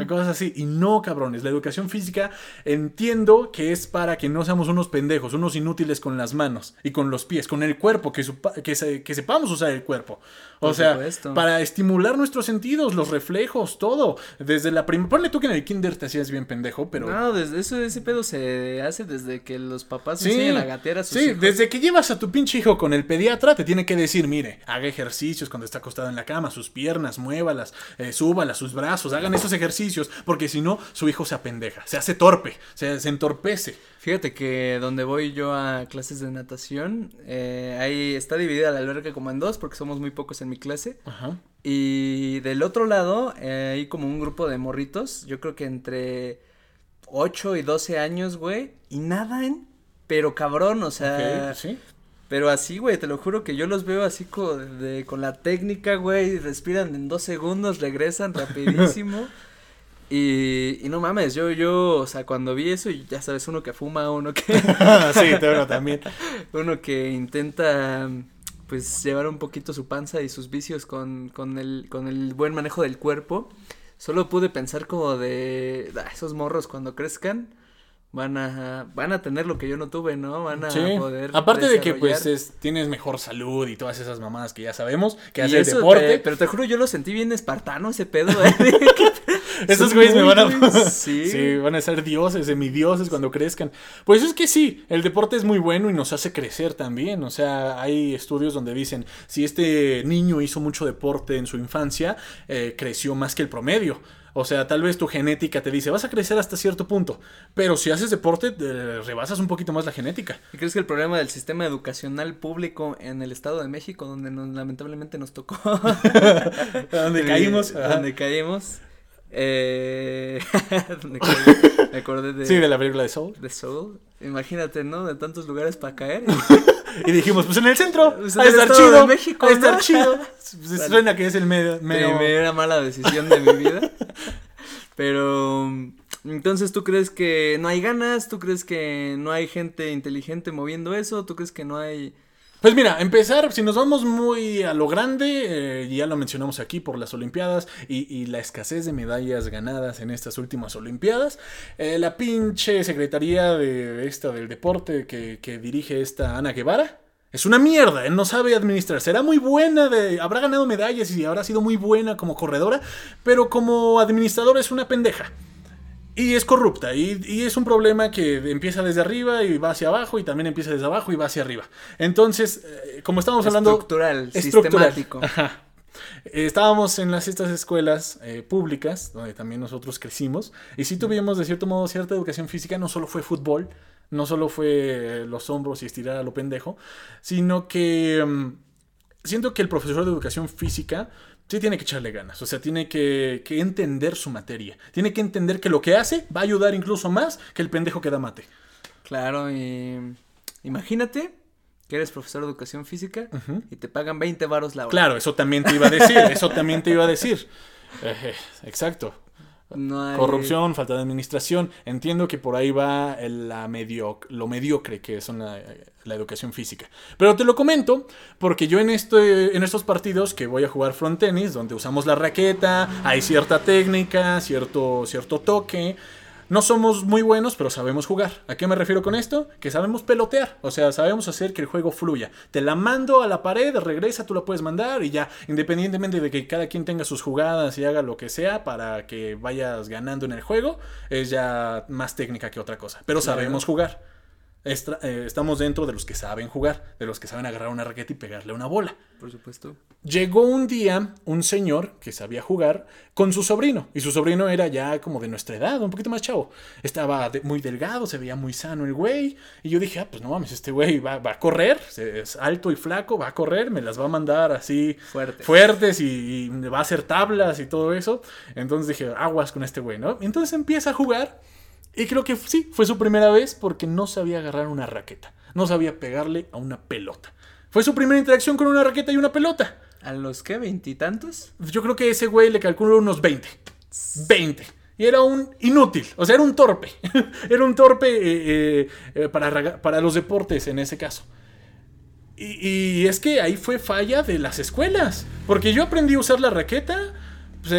Speaker 1: Cosas así. Y no, cabrones. La educación física entiendo que es para que no seamos unos pendejos, unos inútiles con las manos y con los pies, con el cuerpo, que, que, se- que sepamos usar el cuerpo. O
Speaker 2: Por
Speaker 1: sea,
Speaker 2: supuesto.
Speaker 1: para estimular nuestros sentidos, los reflejos, todo. Desde la primera. Ponle tú que en el kinder te hacías bien pendejo, pero.
Speaker 2: No, desde eso, ese pedo se hace desde que los papás
Speaker 1: Sí,
Speaker 2: enseñan a gatear a sus
Speaker 1: sí,
Speaker 2: hijos.
Speaker 1: desde que llevas a tu pinche hijo con el pediatra, te tiene que decir, mire, haga ejercicios cuando está acostado en la cama, sus piernas, muévalas, eh, súbalas, sus brazos, hagan esos ejercicios, porque si no, su hijo se apendeja, se hace torpe, se, se entorpece.
Speaker 2: Fíjate que donde voy yo a clases de natación, eh, ahí está dividida la alberca como en dos porque somos muy pocos en mi clase.
Speaker 1: Ajá.
Speaker 2: Y del otro lado eh, hay como un grupo de morritos, yo creo que entre 8 y 12 años, güey, y nadan, pero cabrón, o sea,
Speaker 1: sí.
Speaker 2: Pero así, güey, te lo juro que yo los veo así co- de, con la técnica, güey, respiran en dos segundos, regresan rapidísimo. Y, y no mames, yo, yo, o sea, cuando vi eso, y ya sabes, uno que fuma, uno que,
Speaker 1: sí, pero también.
Speaker 2: uno que intenta, pues, llevar un poquito su panza y sus vicios con, con el, con el buen manejo del cuerpo, solo pude pensar como de, "Ah, esos morros cuando crezcan, van a, van a tener lo que yo no tuve, ¿no? Van a
Speaker 1: Sí.
Speaker 2: poder
Speaker 1: Aparte de que pues
Speaker 2: desarrollar".
Speaker 1: es- tienes mejor salud y todas esas mamadas que ya sabemos, que
Speaker 2: Y
Speaker 1: hace el
Speaker 2: eso
Speaker 1: deporte.
Speaker 2: te- pero te juro, yo lo sentí bien espartano ese pedo, ¿eh?
Speaker 1: Esos güeyes me van a.
Speaker 2: sí.
Speaker 1: sí, van a ser dioses, semidioses cuando crezcan. Pues es que sí, el deporte es muy bueno y nos hace crecer también. O sea, hay estudios donde dicen: si este niño hizo mucho deporte en su infancia, eh, creció más que el promedio. O sea, tal vez tu genética te dice, vas a crecer hasta cierto punto. Pero si haces deporte, eh, rebasas un poquito más la genética.
Speaker 2: ¿Y crees que el problema del sistema educacional público en el Estado de México, donde nos- lamentablemente nos tocó,
Speaker 1: Donde caímos.
Speaker 2: donde caímos, eh, me acordé de,
Speaker 1: Sí, de la película de Soul.
Speaker 2: de Soul, imagínate, ¿no? De tantos lugares para caer.
Speaker 1: Y dijimos, pues en el centro.
Speaker 2: Pues en el
Speaker 1: estar
Speaker 2: Estado de
Speaker 1: chido.
Speaker 2: México,
Speaker 1: estar
Speaker 2: ¿no?
Speaker 1: chido. Pues Suena que es el medio. medio-
Speaker 2: Primera mala decisión de mi vida. Pero entonces tú crees que no hay ganas, tú crees que no hay gente inteligente moviendo eso, tú crees que no hay
Speaker 1: Pues mira, empezar, si nos vamos muy a lo grande, eh, ya lo mencionamos aquí por las Olimpiadas y, la escasez de medallas ganadas en estas últimas Olimpiadas, eh, la pinche secretaría de esta del deporte que, que dirige esta Ana Guevara. Es una mierda, no sabe administrar. Será muy buena, de, habrá ganado medallas y habrá sido muy buena como corredora, pero como administradora es una pendeja. Y es corrupta, y, y es un problema que empieza desde arriba y va hacia abajo, y también empieza desde abajo y va hacia arriba. Entonces, eh, como estábamos hablando...
Speaker 2: estructural,
Speaker 1: estructural.
Speaker 2: sistemático.
Speaker 1: Ajá. Eh, Estábamos en las estas escuelas eh, públicas, donde también nosotros crecimos, y sí tuvimos de cierto modo cierta educación física, no solo fue fútbol, no solo fue eh, los hombros y estirar a lo pendejo, sino que mm, siento que el profesor de educación física sí tiene que echarle ganas, o sea, tiene que, que entender su materia, tiene que entender que lo que hace va a ayudar incluso más que el pendejo que da mate.
Speaker 2: Claro, y imagínate que eres profesor de educación física y te pagan 20 varos la hora.
Speaker 1: Claro, eso también te iba a decir, eso también te iba a decir. Eh, exacto.
Speaker 2: No.
Speaker 1: Corrupción, falta de administración. Entiendo que por ahí va la medio, lo mediocre que es una- la educación física. Pero te lo comento porque yo en, este, en estos partidos que voy a jugar front tenis, donde usamos la raqueta, hay cierta técnica, cierto, cierto toque. No somos muy buenos, pero sabemos jugar. ¿A qué me refiero con esto? Que sabemos pelotear. O sea, sabemos hacer que el juego fluya. Te la mando a la pared, regresa, tú la puedes mandar y ya, independientemente de que cada quien tenga sus jugadas y haga lo que sea para que vayas ganando en el juego, es ya más técnica que otra cosa. Pero sabemos jugar. Eh, estamos dentro de los que saben jugar, de los que saben agarrar una raqueta y pegarle una bola.
Speaker 2: Por supuesto.
Speaker 1: Llegó un día un señor que sabía jugar con su sobrino. Y su sobrino era ya como de nuestra edad, un poquito más chavo. Estaba muy delgado, se veía muy sano el güey. Y yo dije, ah, pues no mames, este güey va, a correr. Es alto y flaco, va a correr, me las va a mandar así fuertes, y, y va a hacer tablas y todo eso. Entonces dije, aguas con este güey, ¿no? Entonces empieza a jugar. Y creo que sí, fue su primera vez porque no sabía agarrar una raqueta. No sabía pegarle a una pelota. Fue su primera interacción con una raqueta y una pelota.
Speaker 2: ¿A los qué? ¿Veintitantos?
Speaker 1: Yo creo que ese güey le calculó unos 20. 20. Y era un inútil, o sea, era un torpe. era un torpe eh, eh, eh, para, para, los deportes en ese caso. Y, y, es que ahí fue falla de las escuelas. Porque yo aprendí a usar la raqueta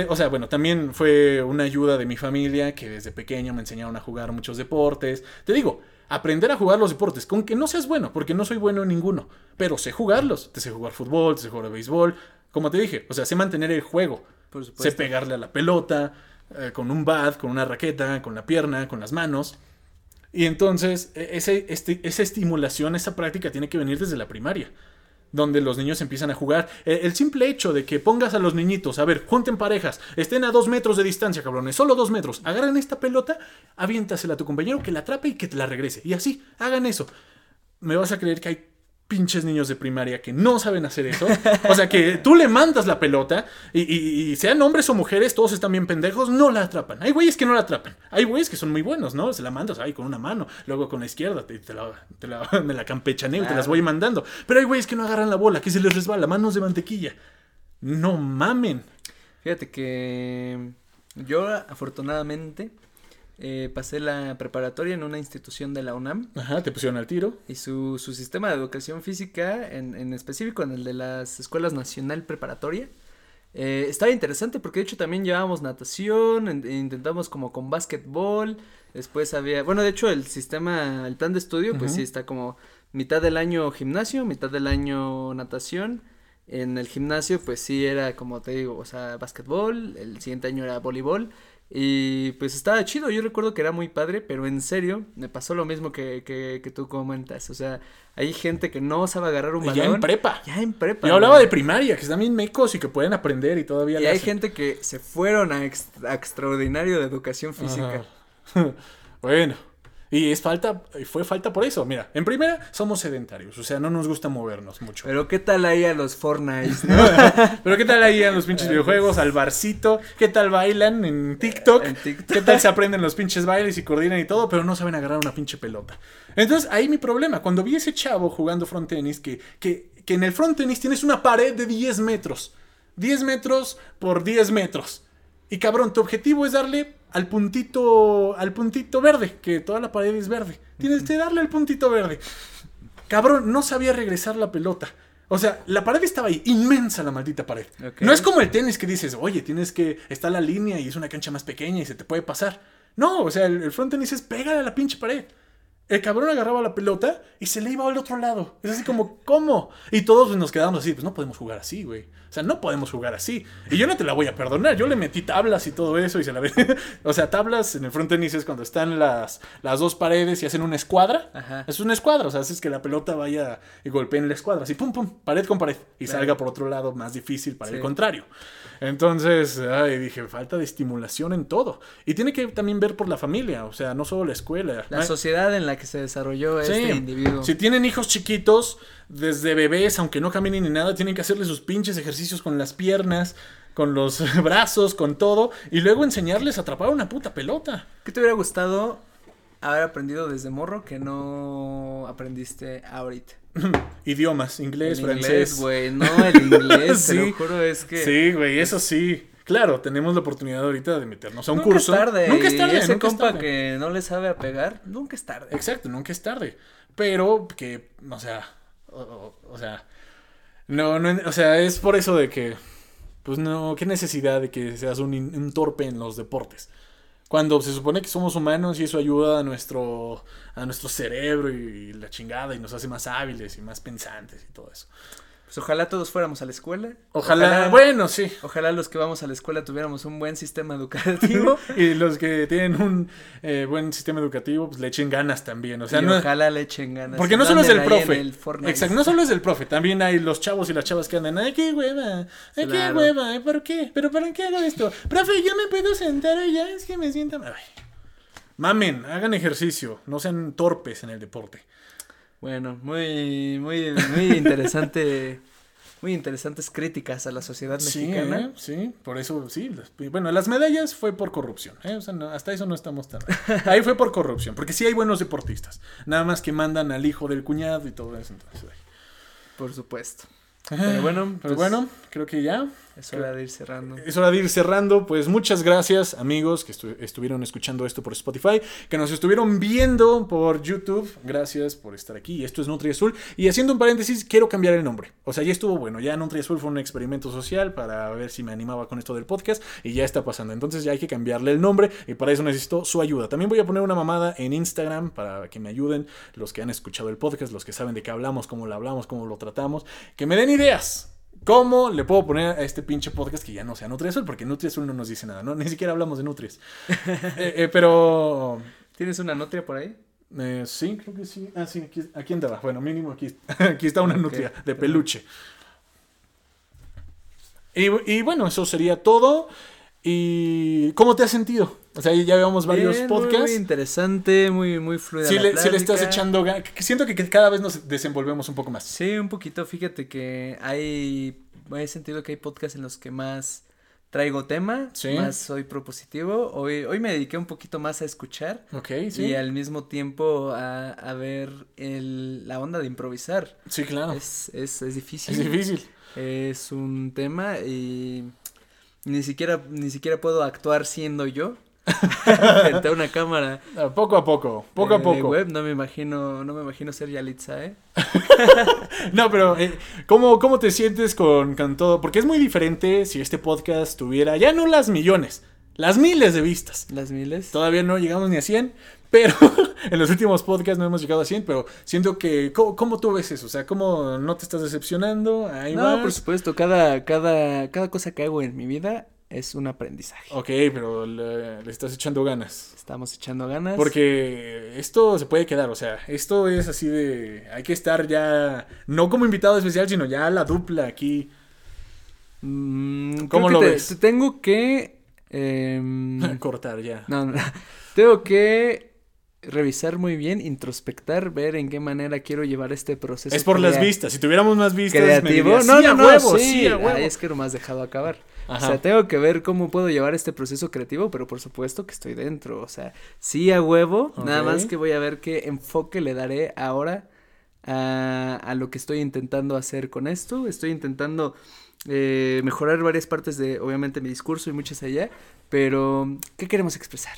Speaker 1: o sea, bueno, también fue una ayuda de mi familia que desde pequeño me enseñaron a jugar muchos deportes. Te digo, aprender a jugar los deportes, con que no seas bueno, porque no soy bueno en ninguno, pero sé jugarlos. Te sé jugar fútbol, te sé jugar béisbol, como te dije, o sea, sé mantener el juego. sé pegarle a la pelota, eh, con un bat, con una raqueta, con la pierna, con las manos. Y entonces, e, ese, este, esa estimulación, esa práctica tiene que venir desde la primaria donde los niños empiezan a jugar. Eh, el simple hecho de que pongas a los niñitos, a ver, junten parejas, estén a dos metros de distancia, cabrones, solo dos metros, agarren esta pelota, aviéntasela a tu compañero, que la atrape y que te la regrese. Y así, hagan eso. Me vas a creer que hay pinches niños de primaria que no saben hacer eso. O sea, que tú le mandas la pelota y, sean hombres o mujeres, todos están bien pendejos, no la atrapan. Hay güeyes que no la atrapan. Hay güeyes que son muy buenos, ¿no? Se la mandas ahí con una mano, luego con la izquierda, te, la, me la campechaneo y te las voy mandando. Pero hay güeyes que no agarran la bola, que se les resbala, manos de mantequilla. No mamen.
Speaker 2: Fíjate que yo afortunadamente eh, pasé la preparatoria en una institución de la UNAM.
Speaker 1: Ajá, te pusieron al tiro.
Speaker 2: Y su, su sistema de educación física, en, en, específico en el de las escuelas nacional preparatoria, eh, estaba interesante porque de hecho también llevábamos natación, intentamos como con básquetbol, después había, bueno, de hecho el sistema, el plan de estudio, pues sí está como mitad del año gimnasio, mitad del año natación. En el gimnasio, pues sí era como te digo, o sea, básquetbol, el siguiente año era voleibol y pues estaba chido, yo recuerdo que era muy padre, pero en serio, me pasó lo mismo que, que, que tú comentas. O sea, hay gente que no sabe agarrar un balón.
Speaker 1: Ya en prepa.
Speaker 2: Ya en prepa.
Speaker 1: Yo hablaba de primaria, que están bien mecos y que pueden aprender y todavía.
Speaker 2: Y hay gente que se fueron a, extraordinario de educación física.
Speaker 1: bueno. Y es falta, fue falta por eso. Mira, en primera, somos sedentarios, o sea, no nos gusta movernos mucho.
Speaker 2: Pero qué tal ahí a los Fortnite,
Speaker 1: Pero qué tal ahí a los pinches videojuegos, al barcito, qué tal bailan en TikTok, qué tal se aprenden los pinches bailes y coordinan y todo, pero no saben agarrar una pinche pelota. Entonces, ahí mi problema, cuando vi ese chavo jugando front tenis, que, que, que en el front tenis tienes una pared de 10 metros, 10 metros por 10 metros. Y cabrón, tu objetivo es darle al puntito, al puntito verde, que toda la pared es verde. Tienes que darle al puntito verde. Cabrón, no sabía regresar la pelota. O sea, la pared estaba ahí, inmensa la maldita pared. No es como el tenis que dices, oye, tienes que, está la línea y es una cancha más pequeña y se te puede pasar. No, o sea, el, el front tenis es pégale a la pinche pared. El cabrón agarraba la pelota y se le iba al otro lado. Es así como, ¿cómo? Y todos nos quedamos así, pues no podemos jugar así, güey. O sea, no podemos jugar así. Y yo no te la voy a perdonar. Yo le metí tablas y todo eso y se la ve. o sea, tablas en el front tenis es cuando están las, las dos paredes y hacen una escuadra. Ajá. Es una escuadra, o sea, haces que la pelota vaya y golpee en la escuadra. Así, pum, pum, pared con pared. Y salga por otro lado más difícil para el contrario. Entonces, ay, dije, falta de estimulación en todo. Y tiene que también ver por la familia, o sea, no solo la escuela.
Speaker 2: La sociedad en la que se desarrolló este individuo.
Speaker 1: Si tienen hijos chiquitos, desde bebés, aunque no caminen ni nada, tienen que hacerle sus pinches ejercicios con las piernas, con los brazos, con todo, y luego enseñarles a atrapar una puta pelota.
Speaker 2: ¿Qué te hubiera gustado haber aprendido desde morro que no aprendiste ahorita?
Speaker 1: Idiomas, inglés,
Speaker 2: el
Speaker 1: francés.
Speaker 2: Inglés, güey, no, el inglés, sí. te lo juro, es que.
Speaker 1: Sí, güey, eso sí. Claro, tenemos la oportunidad ahorita de meternos a un
Speaker 2: nunca
Speaker 1: curso.
Speaker 2: Es tarde.
Speaker 1: Nunca es tarde.
Speaker 2: Y ese
Speaker 1: nunca
Speaker 2: compa
Speaker 1: es tarde.
Speaker 2: que no le sabe a pegar, nunca es tarde.
Speaker 1: Exacto, nunca es tarde. Pero que, o sea, o, o sea, no, no, o sea, es por eso de que, pues no, qué necesidad de que seas un, un torpe en los deportes. Cuando se supone que somos humanos y eso ayuda a nuestro, a nuestro cerebro y, la chingada y nos hace más hábiles y más pensantes y todo eso.
Speaker 2: Pues ojalá todos fuéramos a la escuela.
Speaker 1: Ojalá, bueno, sí.
Speaker 2: Ojalá los que vamos a la escuela tuviéramos un buen sistema educativo.
Speaker 1: y los que tienen un eh, buen sistema educativo, pues le echen ganas también. O sea,
Speaker 2: y
Speaker 1: no,
Speaker 2: ojalá le echen ganas.
Speaker 1: Porque no solo es el profe. Exacto, no solo es el profe, también hay los chavos y las chavas que andan, ay, qué hueva, ay, qué hueva, ¿por qué? ¿Pero para qué hago esto? Profe, yo me puedo sentar ya, es que me siento... Ay. Mamen, hagan ejercicio, no sean torpes en el deporte.
Speaker 2: Bueno, muy, muy, muy interesante. muy interesantes críticas a la sociedad mexicana.
Speaker 1: Sí, sí, por eso, sí. bueno, las medallas fue por corrupción. ¿eh? O sea, hasta eso no estamos tan. Ahí fue por corrupción, porque sí hay buenos deportistas. Nada más que mandan al hijo del cuñado y todo eso. Entonces,
Speaker 2: por supuesto. Pero bueno,
Speaker 1: pero pues, bueno, creo que ya.
Speaker 2: Es hora de ir cerrando.
Speaker 1: Es hora de ir cerrando. Pues muchas gracias, amigos, que estuvieron escuchando esto por Spotify, que nos estuvieron viendo por YouTube. Gracias por estar aquí. Esto es Nutri Azul. Y haciendo un paréntesis, quiero cambiar el nombre. O sea, ya estuvo bueno. Ya Nutri Azul fue un experimento social para ver si me animaba con esto del podcast. Y ya está pasando. Entonces ya hay que cambiarle el nombre. Y para eso necesito su ayuda. También voy a poner una mamada en Instagram para que me ayuden los que han escuchado el podcast, los que saben de qué hablamos, cómo lo hablamos, cómo lo tratamos. Que me den ideas ¿Cómo le puedo poner a este pinche podcast que ya no sea Nutriazul? Porque Nutriazul no nos dice nada, ¿no? Ni siquiera hablamos de Nutries. Eh, eh, pero...
Speaker 2: ¿Tienes una nutria por ahí?
Speaker 1: Eh, sí, creo que sí. Ah, sí, aquí, aquí andaba. Bueno, mínimo aquí, aquí está una nutria de peluche. Y, y, bueno, eso sería todo. ¿Y cómo te has sentido? O sea, ya llevamos varios podcasts.
Speaker 2: Muy interesante, muy, muy fluida.
Speaker 1: Sí, le, le, estás echando Siento que cada vez nos desenvolvemos un poco más.
Speaker 2: Sí, un poquito. Fíjate que hay. He sentido que hay podcasts en los que más traigo tema, más soy propositivo. Hoy, hoy me dediqué un poquito más a escuchar.
Speaker 1: Ok, sí.
Speaker 2: Y al mismo tiempo a, a ver el, la onda de improvisar.
Speaker 1: Sí, claro.
Speaker 2: Es, es, es difícil.
Speaker 1: Es difícil.
Speaker 2: Es un tema y ni siquiera, ni siquiera puedo actuar siendo yo. frente a una cámara.
Speaker 1: Ah, poco a poco, poco a poco.
Speaker 2: web no me imagino, no me imagino ser Yalitza, ¿eh?
Speaker 1: no, pero eh, ¿cómo, ¿cómo, te sientes con, con, todo? Porque es muy diferente si este podcast tuviera ya no las millones, las miles de vistas.
Speaker 2: Las miles.
Speaker 1: Todavía no llegamos ni a 100, pero en los últimos podcasts no hemos llegado a 100, pero siento que, ¿cómo, tú ves eso? O sea, ¿cómo no te estás decepcionando?
Speaker 2: no, por supuesto, cada, cada, cada cosa que hago en mi vida es un aprendizaje.
Speaker 1: Ok, pero le, estás echando ganas.
Speaker 2: Estamos echando ganas.
Speaker 1: Porque esto se puede quedar, o sea, esto es así de... Hay que estar ya, no como invitado especial, sino ya la dupla aquí.
Speaker 2: Mm, ¿Cómo lo ves? Tengo que... Em,
Speaker 1: Cortar ya.
Speaker 2: No, no, tengo que revisar muy bien, introspectar, ver en qué manera quiero llevar este proceso.
Speaker 1: Es por las vistas. Si tuviéramos más vistas,
Speaker 2: creativo. no, no, no, huevo, sí, a huevo. es que no me has dejado acabar. O sea, tengo que ver cómo puedo llevar este proceso creativo, pero por supuesto que estoy dentro. O sea, sí a huevo, nada más que voy a ver qué enfoque le daré ahora a, a lo que estoy intentando hacer con esto. Estoy intentando eh, mejorar varias partes de, obviamente, mi discurso y muchas allá, pero ¿qué queremos expresar?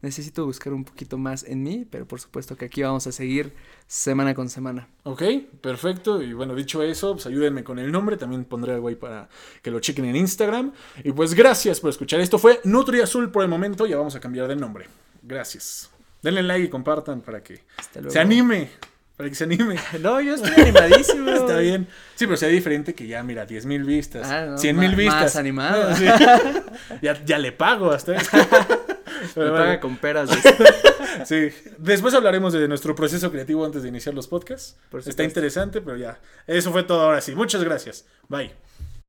Speaker 2: Necesito buscar un poquito más en mí, pero por supuesto que aquí vamos a seguir semana con semana.
Speaker 1: Ok, perfecto. Y bueno, dicho eso, pues ayúdenme con el nombre. También pondré algo ahí para que lo chequen en Instagram. Y pues gracias por escuchar. Esto fue Nutri Azul por el momento. Ya vamos a cambiar de nombre. Gracias. Denle like y compartan para que se anime. Para que se anime.
Speaker 2: No, yo estoy animadísimo.
Speaker 1: Está bien. Sí, pero sea diferente que ya, mira, 10 mil vistas. Ah, no, 100 mil vistas. Más
Speaker 2: animado.
Speaker 1: ya, ya le pago hasta.
Speaker 2: Me paga con peras.
Speaker 1: sí. Después hablaremos de nuestro proceso creativo antes de iniciar los podcasts. Está interesante, pero ya. Eso fue todo ahora sí. Muchas gracias. Bye.